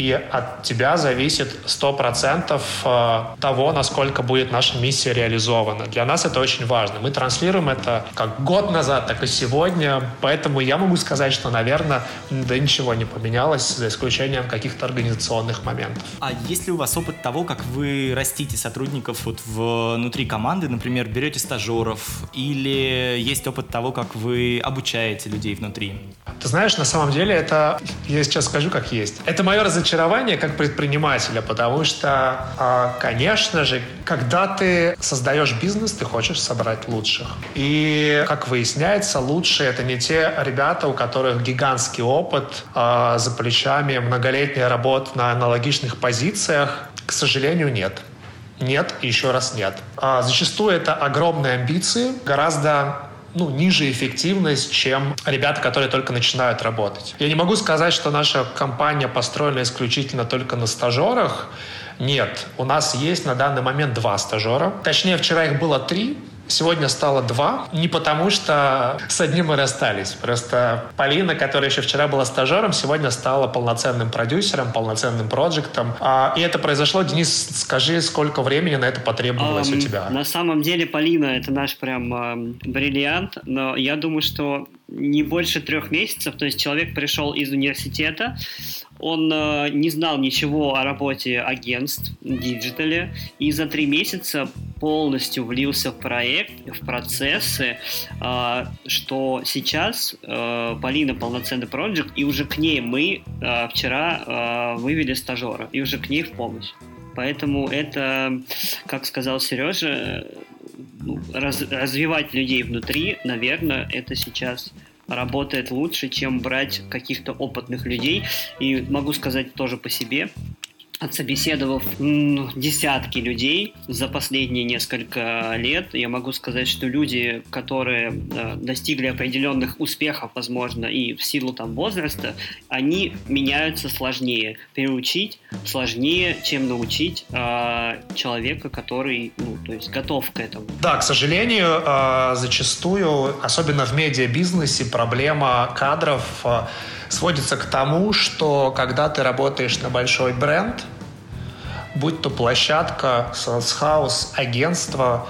и от тебя зависит 100% э, того, насколько будет наша миссия реализована. Для нас это очень важно. Мы транслируем это как год назад, так и сегодня, поэтому я могу сказать, что, наверное, да ничего не поменялось, за исключением каких-то организационных моментов. А есть ли у вас опыт того, как вы растите сотрудников вот внутри команды, например, берете стажеров, или есть опыт того, как вы обучаете людей внутри? Ты знаешь, на самом деле это, я сейчас скажу, как есть. Это мое разочарование разочарование как предпринимателя, потому что, а, конечно же, когда ты создаешь бизнес, ты хочешь собрать лучших. И, как выясняется, лучшие — это не те ребята, у которых гигантский опыт а, за плечами, многолетняя работа на аналогичных позициях. К сожалению, нет. Нет и еще раз нет. А, зачастую это огромные амбиции, гораздо ну, ниже эффективность, чем ребята, которые только начинают работать. Я не могу сказать, что наша компания построена исключительно только на стажерах. Нет, у нас есть на данный момент два стажера. Точнее, вчера их было три, Сегодня стало два. Не потому, что с одним мы расстались. Просто Полина, которая еще вчера была стажером, сегодня стала полноценным продюсером, полноценным проектом. А, и это произошло. Денис, скажи, сколько времени на это потребовалось um, у тебя? На самом деле Полина это наш прям э, бриллиант, но я думаю, что не больше трех месяцев. То есть человек пришел из университета, он э, не знал ничего о работе агентств диджитале и за три месяца полностью влился в проект, в процессы, э, что сейчас э, Полина полноценный проект, и уже к ней мы э, вчера вывели стажера, и уже к ней в помощь. Поэтому это, как сказал Сережа, ну, раз, развивать людей внутри, наверное, это сейчас работает лучше, чем брать каких-то опытных людей. И могу сказать тоже по себе, отсобеседовав десятки людей за последние несколько лет, я могу сказать, что люди, которые э, достигли определенных успехов, возможно, и в силу там возраста, они меняются сложнее. Переучить сложнее, чем научить э, человека, который, ну, то есть готов к этому. Да, к сожалению, э, зачастую, особенно в медиабизнесе, проблема кадров э, сводится к тому, что когда ты работаешь на большой бренд, будь то площадка, соцхаус, агентство,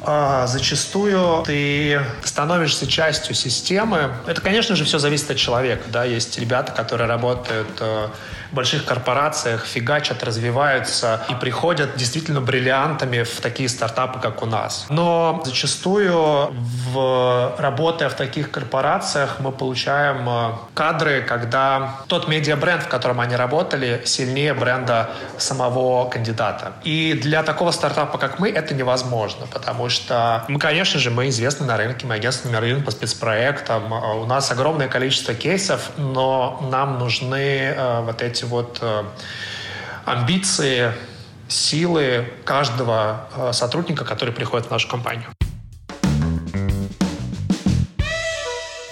а, зачастую ты становишься частью системы. Это, конечно же, все зависит от человека. Да? Есть ребята, которые работают э, больших корпорациях фигачат, развиваются и приходят действительно бриллиантами в такие стартапы, как у нас. Но зачастую, в, работая в таких корпорациях, мы получаем э, кадры, когда тот медиабренд, в котором они работали, сильнее бренда самого кандидата. И для такого стартапа, как мы, это невозможно, потому что мы, конечно же, мы известны на рынке, мы агентство номер один по спецпроектам, у нас огромное количество кейсов, но нам нужны э, вот эти вот э, амбиции, силы каждого э, сотрудника, который приходит в нашу компанию.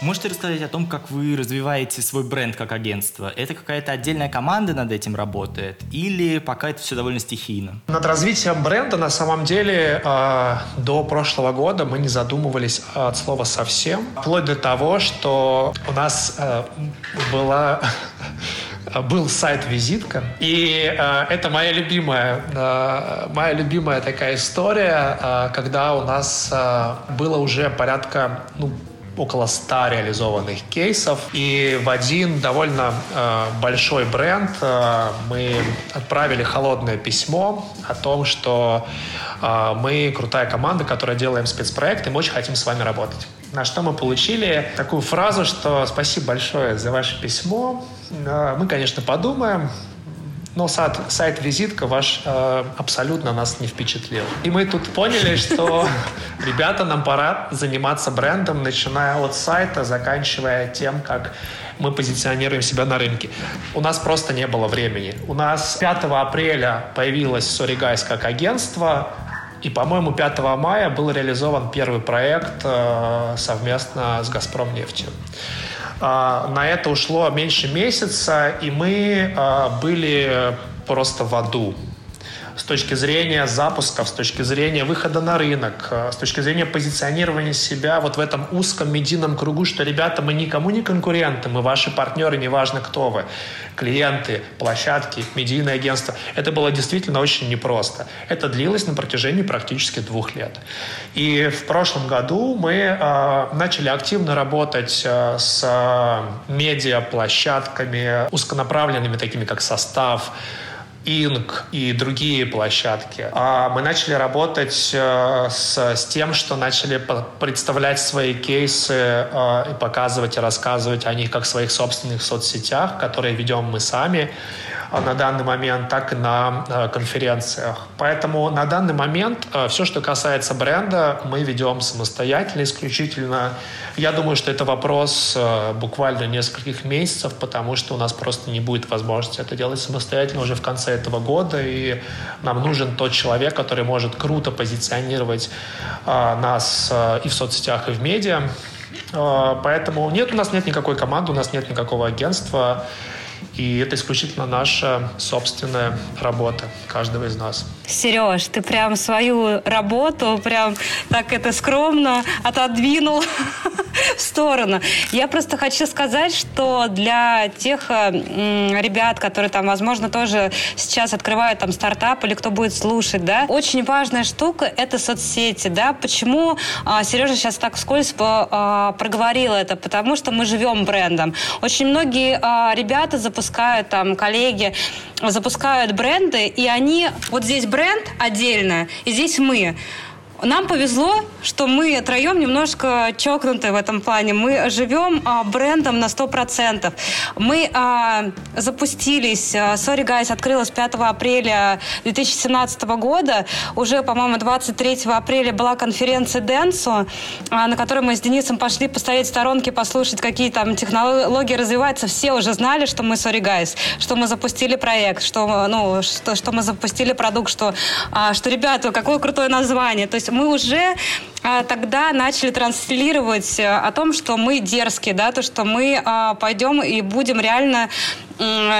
Можете рассказать о том, как вы развиваете свой бренд как агентство? Это какая-то отдельная команда над этим работает? Или пока это все довольно стихийно? Над развитием бренда на самом деле э, до прошлого года мы не задумывались от слова совсем. Вплоть до того, что у нас э, была был сайт-визитка. И э, это моя любимая, э, моя любимая такая история, э, когда у нас э, было уже порядка, ну, около 100 реализованных кейсов. И в один довольно э, большой бренд э, мы отправили холодное письмо о том, что э, мы крутая команда, которая делаем спецпроект, и мы очень хотим с вами работать. На что мы получили такую фразу, что спасибо большое за ваше письмо. Э, мы, конечно, подумаем, но сайт, сайт-визитка ваш э, абсолютно нас не впечатлил. И мы тут поняли, что, ребята, нам пора заниматься брендом, начиная от сайта, заканчивая тем, как мы позиционируем себя на рынке. У нас просто не было времени. У нас 5 апреля появилось Guys как агентство, и, по-моему, 5 мая был реализован первый проект э, совместно с «Газпром нефтью». А, на это ушло меньше месяца, и мы а, были просто в аду с точки зрения запусков, с точки зрения выхода на рынок, э, с точки зрения позиционирования себя вот в этом узком медийном кругу, что, ребята, мы никому не конкуренты, мы ваши партнеры, неважно кто вы, клиенты, площадки, медийное агентство. Это было действительно очень непросто. Это длилось на протяжении практически двух лет. И в прошлом году мы э, начали активно работать э, с э, медиаплощадками, узконаправленными, такими как «Состав», Inc. и другие площадки. А мы начали работать э, с, с тем, что начали представлять свои кейсы э, и показывать и рассказывать о них как в своих собственных соцсетях, которые ведем мы сами. А, на данный момент, так и на а, конференциях. Поэтому на данный момент а, все, что касается бренда, мы ведем самостоятельно, исключительно. Я думаю, что это вопрос буквально нескольких месяцев, потому что у нас просто не будет возможности это делать самостоятельно уже в конце этого года, и нам нужен тот человек, который может круто позиционировать нас и в соцсетях, и в медиа. Поэтому нет, у нас нет никакой команды, у нас нет никакого агентства. И это исключительно наша собственная работа каждого из нас. Сереж, ты прям свою работу прям так это скромно отодвинул в сторону. Я просто хочу сказать, что для тех э, ребят, которые там, возможно, тоже сейчас открывают там стартап или кто будет слушать, да, очень важная штука – это соцсети, да. Почему Сережа сейчас так вскользь а, проговорил это? Потому что мы живем брендом. Очень многие а, ребята запускают там, коллеги, запускают бренды, и они, вот здесь бренд отдельно, и здесь мы. Нам повезло, что мы троем немножко чокнуты в этом плане. Мы живем а, брендом на 100%. Мы а, запустились, а, Sorry Guys открылась 5 апреля 2017 года. Уже, по-моему, 23 апреля была конференция Денсу, а, на которой мы с Денисом пошли постоять в сторонке, послушать, какие там технологии развиваются. Все уже знали, что мы Sorry Guys, что мы запустили проект, что, ну, что, что мы запустили продукт, что, а, что, ребята, какое крутое название. То есть есть мы уже а, тогда начали транслировать э, о том, что мы дерзкие, да, то, что мы а, пойдем и будем реально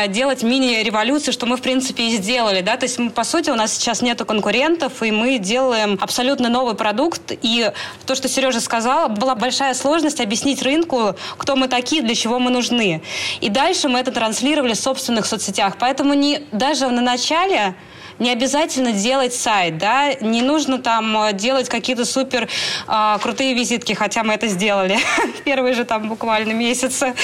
делать мини-революцию, что мы, в принципе, и сделали, да, то есть, мы, по сути, у нас сейчас нету конкурентов, и мы делаем абсолютно новый продукт, и то, что Сережа сказала, была большая сложность объяснить рынку, кто мы такие, для чего мы нужны. И дальше мы это транслировали в собственных соцсетях, поэтому не, даже на начале не обязательно делать сайт, да, не нужно там э, делать какие-то супер э, крутые визитки, хотя мы это сделали первые же там буквально месяцы.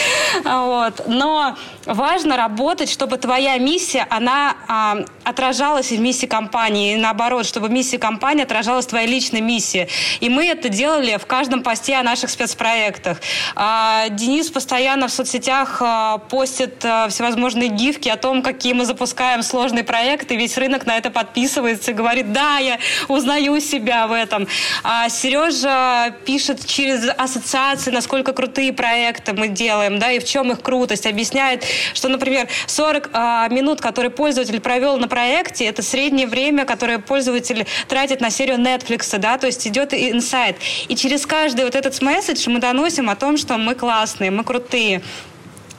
Вот. Но важно работать, чтобы твоя миссия, она э, отражалась в миссии компании, и наоборот, чтобы миссия компании отражалась в твоей личной миссии. И мы это делали в каждом посте о наших спецпроектах. Э, Денис постоянно в соцсетях э, постит э, всевозможные гифки о том, какие мы запускаем сложные проекты, весь рынок на это подписывается и говорит, да, я узнаю себя в этом. А Сережа пишет через ассоциации, насколько крутые проекты мы делаем, да, и в чем их крутость. Объясняет, что, например, 40 а, минут, которые пользователь провел на проекте, это среднее время, которое пользователь тратит на серию Netflix, да, то есть идет инсайт. И через каждый вот этот месседж мы доносим о том, что мы классные, мы крутые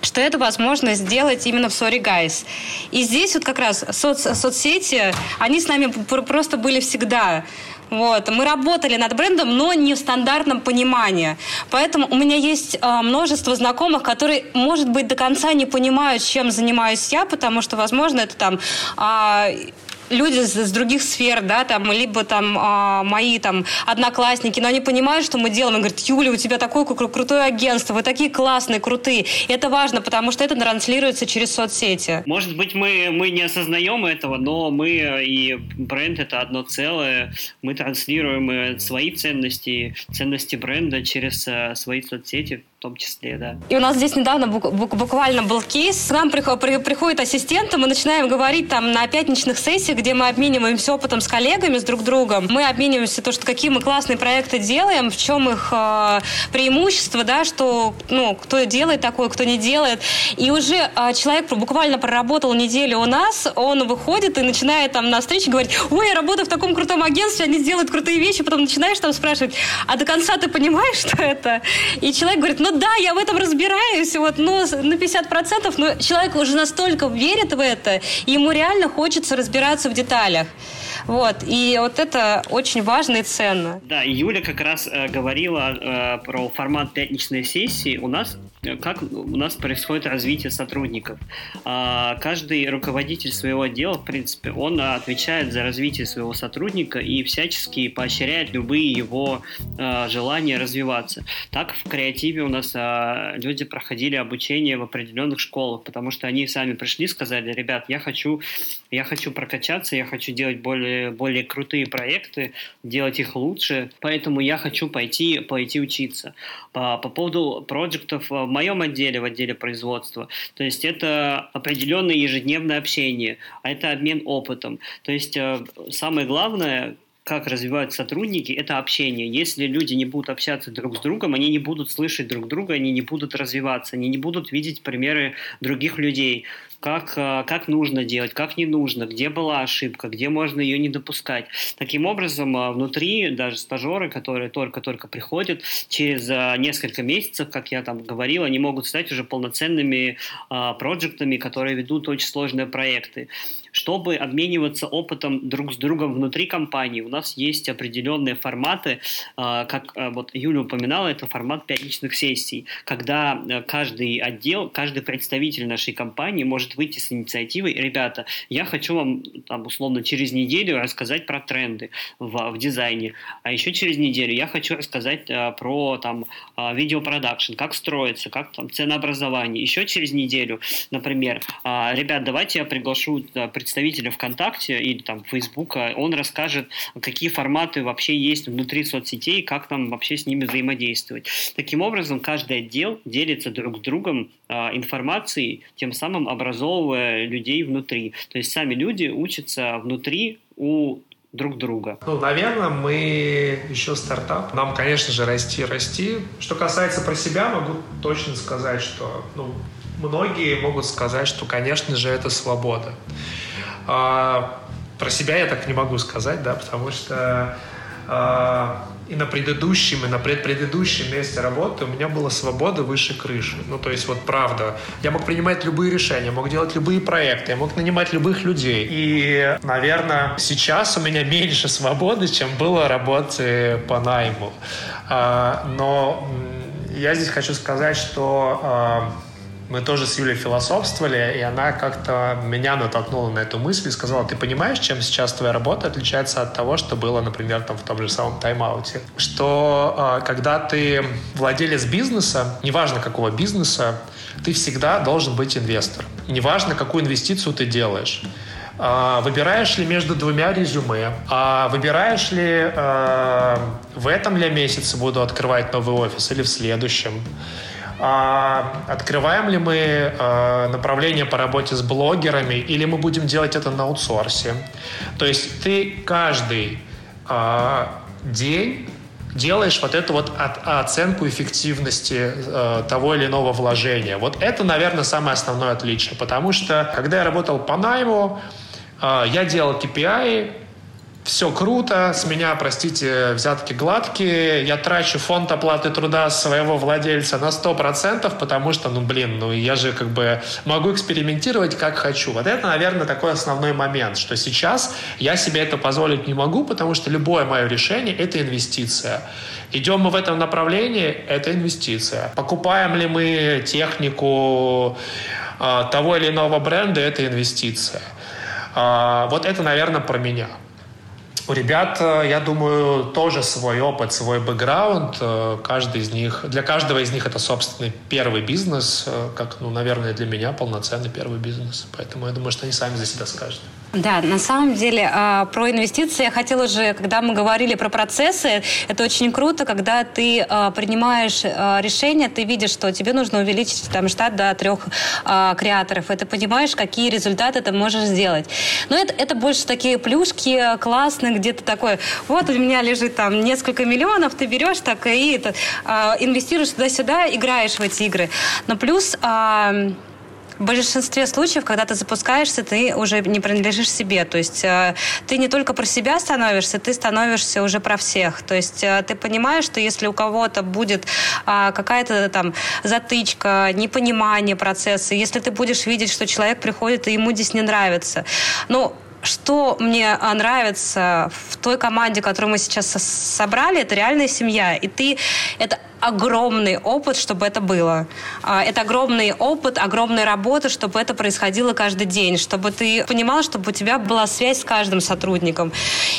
что это возможно сделать именно в Sorry Guys. И здесь вот как раз соц, соцсети, они с нами просто были всегда. Вот. Мы работали над брендом, но не в стандартном понимании. Поэтому у меня есть э, множество знакомых, которые, может быть, до конца не понимают, чем занимаюсь я, потому что, возможно, это там э, люди с, других сфер, да, там, либо там а, мои там одноклассники, но они понимают, что мы делаем, и говорят, Юля, у тебя такое кру- крутое агентство, вы такие классные, крутые. И это важно, потому что это транслируется через соцсети. Может быть, мы, мы не осознаем этого, но мы и бренд это одно целое. Мы транслируем э, свои ценности, ценности бренда через э, свои соцсети, том числе, да. И у нас здесь недавно буквально был кейс. К нам приходит ассистент, и мы начинаем говорить там на пятничных сессиях, где мы обмениваемся опытом с коллегами, с друг другом. Мы обмениваемся то, что какие мы классные проекты делаем, в чем их э, преимущество, да, что, ну, кто делает такое, кто не делает. И уже э, человек буквально проработал неделю у нас, он выходит и начинает там на встрече говорить, ой, я работаю в таком крутом агентстве, они делают крутые вещи, потом начинаешь там спрашивать, а до конца ты понимаешь, что это? И человек говорит, ну да, я в этом разбираюсь, вот, но на 50%, но человек уже настолько верит в это, ему реально хочется разбираться в деталях. Вот, и вот это очень важно и ценно. Да, Юля как раз э, говорила э, про формат пятничной сессии. У нас как у нас происходит развитие сотрудников. А, каждый руководитель своего отдела, в принципе, он отвечает за развитие своего сотрудника и всячески поощряет любые его а, желания развиваться. Так в креативе у нас а, люди проходили обучение в определенных школах, потому что они сами пришли сказали, ребят, я хочу, я хочу прокачаться, я хочу делать более, более крутые проекты, делать их лучше, поэтому я хочу пойти, пойти учиться. По, по поводу проектов моем отделе, в отделе производства. То есть это определенное ежедневное общение, а это обмен опытом. То есть э, самое главное, как развивают сотрудники, это общение. Если люди не будут общаться друг с другом, они не будут слышать друг друга, они не будут развиваться, они не будут видеть примеры других людей как, э, как нужно делать, как не нужно, где была ошибка, где можно ее не допускать. Таким образом, э, внутри даже стажеры, которые только-только приходят, через э, несколько месяцев, как я там говорил, они могут стать уже полноценными проектами, которые ведут очень сложные проекты чтобы обмениваться опытом друг с другом внутри компании. У нас есть определенные форматы, а, как а, вот Юля упоминала, это формат пятничных сессий, когда э, каждый отдел, каждый представитель нашей компании может выйти с инициативой, ребята, я хочу вам там, условно через неделю рассказать про тренды в, в дизайне, а еще через неделю я хочу рассказать а, про там видеопродакшн, как строится, как там ценообразование. Еще через неделю, например, ребят, давайте я приглашу представителя ВКонтакте или там Фейсбука, он расскажет, какие форматы вообще есть внутри соцсетей, как нам вообще с ними взаимодействовать. Таким образом, каждый отдел делится друг с другом э, информацией, тем самым образовывая людей внутри. То есть сами люди учатся внутри у друг друга? Ну, наверное, мы еще стартап. Нам, конечно же, расти, расти. Что касается про себя, могу точно сказать, что ну, многие могут сказать, что, конечно же, это свобода. А, про себя я так не могу сказать, да, потому что а, и на предыдущем, и на предпредыдущем месте работы у меня была свобода выше крыши. Ну, то есть, вот правда, я мог принимать любые решения, мог делать любые проекты, я мог нанимать любых людей. И, наверное, сейчас у меня меньше свободы, чем было работы по найму. А, но я здесь хочу сказать, что а, мы тоже с Юлей философствовали, и она как-то меня натолкнула на эту мысль и сказала, ты понимаешь, чем сейчас твоя работа отличается от того, что было, например, там в том же самом тайм-ауте? Что э, когда ты владелец бизнеса, неважно какого бизнеса, ты всегда должен быть инвестором. Неважно, какую инвестицию ты делаешь. А, выбираешь ли между двумя резюме? А выбираешь ли э, в этом ли месяце буду открывать новый офис или в следующем? А, открываем ли мы э, направление по работе с блогерами или мы будем делать это на аутсорсе? То есть ты каждый э, день делаешь вот эту вот оценку эффективности того или иного вложения. Вот это, наверное, самое основное отличие, потому что когда я работал по найму, я делал KPI, все круто, с меня, простите, взятки гладкие, я трачу фонд оплаты труда своего владельца на 100%, потому что, ну, блин, ну, я же как бы могу экспериментировать как хочу. Вот это, наверное, такой основной момент, что сейчас я себе это позволить не могу, потому что любое мое решение – это инвестиция. Идем мы в этом направлении – это инвестиция. Покупаем ли мы технику э, того или иного бренда – это инвестиция. Э, вот это, наверное, про меня. У ребят, э, я думаю, тоже свой опыт, свой бэкграунд. Э, каждый из них, для каждого из них это собственный первый бизнес, э, как, ну, наверное, для меня полноценный первый бизнес. Поэтому я думаю, что они сами за себя скажут. Да, на самом деле а, про инвестиции я хотела уже, когда мы говорили про процессы, это очень круто, когда ты а, принимаешь а, решение, ты видишь, что тебе нужно увеличить там штат до трех креаторов, и ты понимаешь, какие результаты ты можешь сделать. Но это, это больше такие плюшки классные, где то такой, вот у меня лежит там несколько миллионов, ты берешь так и это, инвестируешь туда-сюда, играешь в эти игры. Но плюс в большинстве случаев, когда ты запускаешься, ты уже не принадлежишь себе. То есть э, ты не только про себя становишься, ты становишься уже про всех. То есть э, ты понимаешь, что если у кого-то будет э, какая-то там затычка, непонимание процесса, если ты будешь видеть, что человек приходит и ему здесь не нравится, ну, что мне а, нравится в той команде, которую мы сейчас собрали, это реальная семья. И ты это огромный опыт, чтобы это было. А, это огромный опыт, огромная работа, чтобы это происходило каждый день, чтобы ты понимал, чтобы у тебя была связь с каждым сотрудником.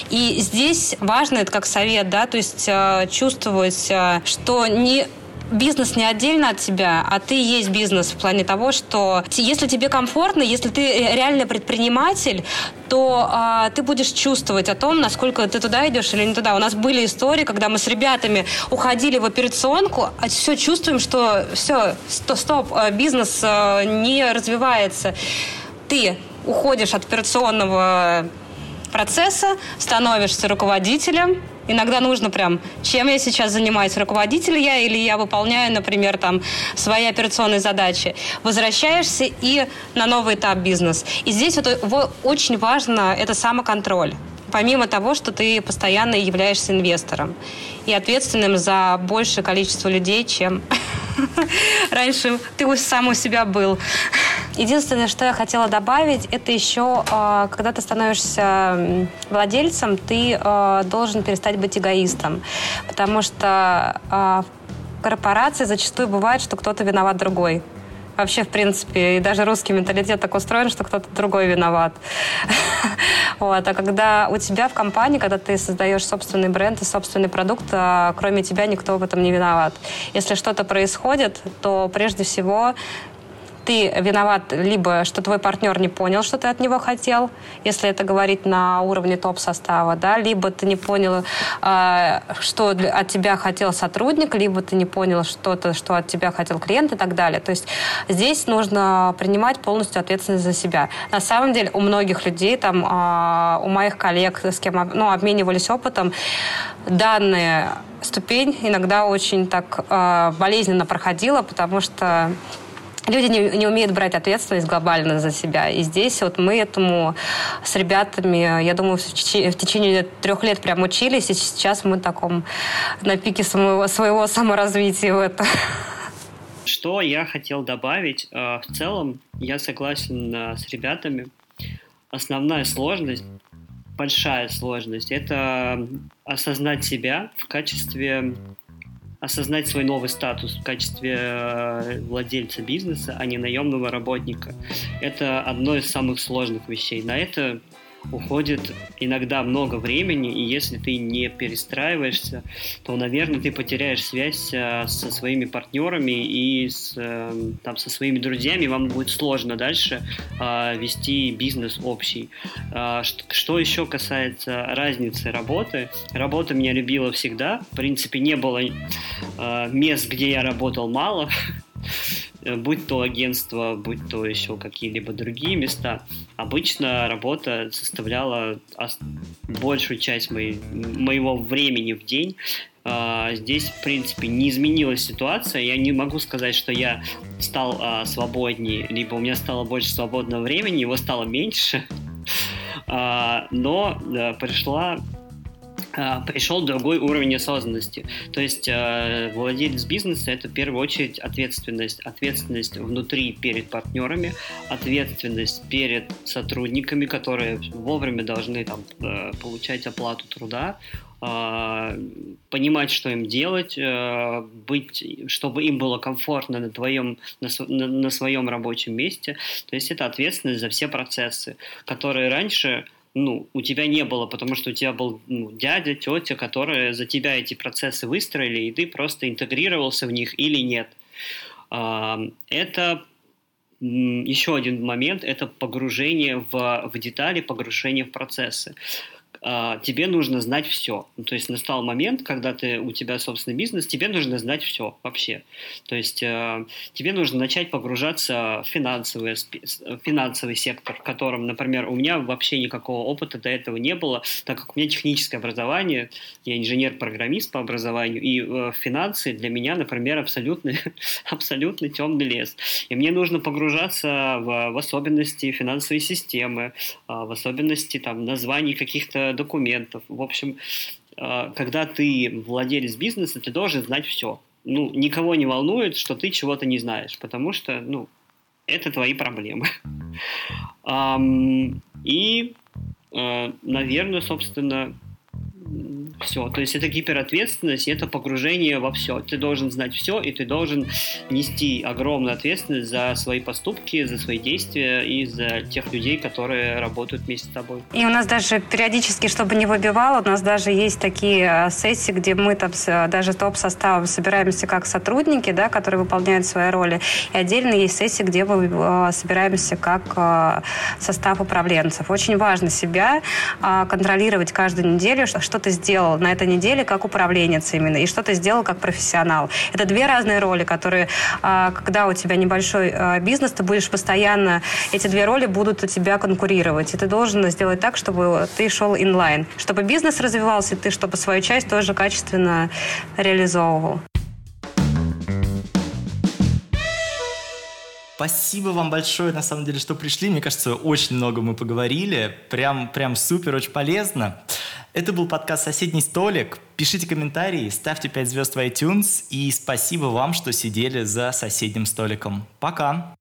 И здесь важно, это как совет, да, то есть а, чувствовать, что не бизнес не отдельно от тебя, а ты есть бизнес в плане того, что если тебе комфортно, если ты реальный предприниматель, то а, ты будешь чувствовать о том, насколько ты туда идешь или не туда. У нас были истории, когда мы с ребятами уходили в операционку, а все чувствуем, что все, стоп а, бизнес а, не развивается. Ты уходишь от операционного процесса, становишься руководителем, Иногда нужно прям, чем я сейчас занимаюсь, руководитель я или я выполняю, например, там свои операционные задачи. Возвращаешься и на новый этап бизнес. И здесь вот очень важно это самоконтроль помимо того, что ты постоянно являешься инвестором и ответственным за большее количество людей, чем раньше ты сам у себя был. Единственное, что я хотела добавить, это еще, а, когда ты становишься владельцем, ты а, должен перестать быть эгоистом. Потому что а, в корпорации зачастую бывает, что кто-то виноват другой. Вообще, в принципе, и даже русский менталитет так устроен, что кто-то другой виноват. Вот. А когда у тебя в компании, когда ты создаешь собственный бренд и собственный продукт, кроме тебя никто в этом не виноват. Если что-то происходит, то прежде всего ты виноват либо, что твой партнер не понял, что ты от него хотел, если это говорить на уровне топ-состава, да, либо ты не понял, э, что от тебя хотел сотрудник, либо ты не понял что-то, что от тебя хотел клиент и так далее. То есть здесь нужно принимать полностью ответственность за себя. На самом деле у многих людей, там, э, у моих коллег, с кем ну, обменивались опытом, данная ступень иногда очень так э, болезненно проходила, потому что люди не, не умеют брать ответственность глобально за себя. И здесь вот мы этому с ребятами, я думаю, в, течение, в течение трех лет прям учились, и сейчас мы таком на пике своего, своего саморазвития в этом. Что я хотел добавить? Э, в целом, я согласен э, с ребятами. Основная сложность, большая сложность, это осознать себя в качестве осознать свой новый статус в качестве э, владельца бизнеса, а не наемного работника. Это одно из самых сложных вещей. На это уходит иногда много времени, и если ты не перестраиваешься, то, наверное, ты потеряешь связь э, со своими партнерами и с, э, там, со своими друзьями, вам будет сложно дальше э, вести бизнес общий. Что, еще касается разницы работы, работа меня любила всегда, в принципе, не было мест, где я работал мало, будь то агентство, будь то еще какие-либо другие места, обычно работа составляла большую часть моей, моего времени в день. А, здесь, в принципе, не изменилась ситуация. Я не могу сказать, что я стал а, свободнее, либо у меня стало больше свободного времени, его стало меньше. А, но пришла пришел другой уровень осознанности. То есть э, владелец бизнеса это в первую очередь ответственность. Ответственность внутри перед партнерами, ответственность перед сотрудниками, которые вовремя должны там, э, получать оплату труда, э, понимать, что им делать, э, быть, чтобы им было комфортно на, твоем, на, на, на своем рабочем месте. То есть это ответственность за все процессы, которые раньше ну, у тебя не было, потому что у тебя был ну, дядя, тетя, которые за тебя эти процессы выстроили, и ты просто интегрировался в них или нет. Это еще один момент – это погружение в, в детали, погружение в процессы. А, тебе нужно знать все. Ну, то есть настал момент, когда ты, у тебя собственный бизнес, тебе нужно знать все вообще. То есть э, тебе нужно начать погружаться в финансовый, финансовый сектор, в котором, например, у меня вообще никакого опыта до этого не было, так как у меня техническое образование, я инженер-программист по образованию, и э, финансы для меня, например, абсолютно, абсолютно темный лес. И мне нужно погружаться в, в особенности финансовой системы, а, в особенности там, названий каких-то документов. В общем, э, когда ты владелец бизнеса, ты должен знать все. Ну, никого не волнует, что ты чего-то не знаешь, потому что, ну, это твои проблемы. И, э, наверное, собственно, все. То есть это гиперответственность, это погружение во все. Ты должен знать все, и ты должен нести огромную ответственность за свои поступки, за свои действия и за тех людей, которые работают вместе с тобой. И у нас даже периодически, чтобы не выбивало, у нас даже есть такие а, сессии, где мы там с, даже топ-составом собираемся как сотрудники, да, которые выполняют свои роли. И отдельно есть сессии, где мы а, собираемся как а, состав управленцев. Очень важно себя контролировать каждую неделю, что ты сделал на этой неделе как управленец именно, и что ты сделал как профессионал. Это две разные роли, которые, а, когда у тебя небольшой а, бизнес, ты будешь постоянно, эти две роли будут у тебя конкурировать. И ты должен сделать так, чтобы ты шел инлайн, чтобы бизнес развивался, и ты, чтобы свою часть тоже качественно реализовывал. Спасибо вам большое, на самом деле, что пришли. Мне кажется, очень много мы поговорили. Прям, прям супер, очень полезно. Это был подкаст «Соседний столик». Пишите комментарии, ставьте 5 звезд в iTunes. И спасибо вам, что сидели за соседним столиком. Пока!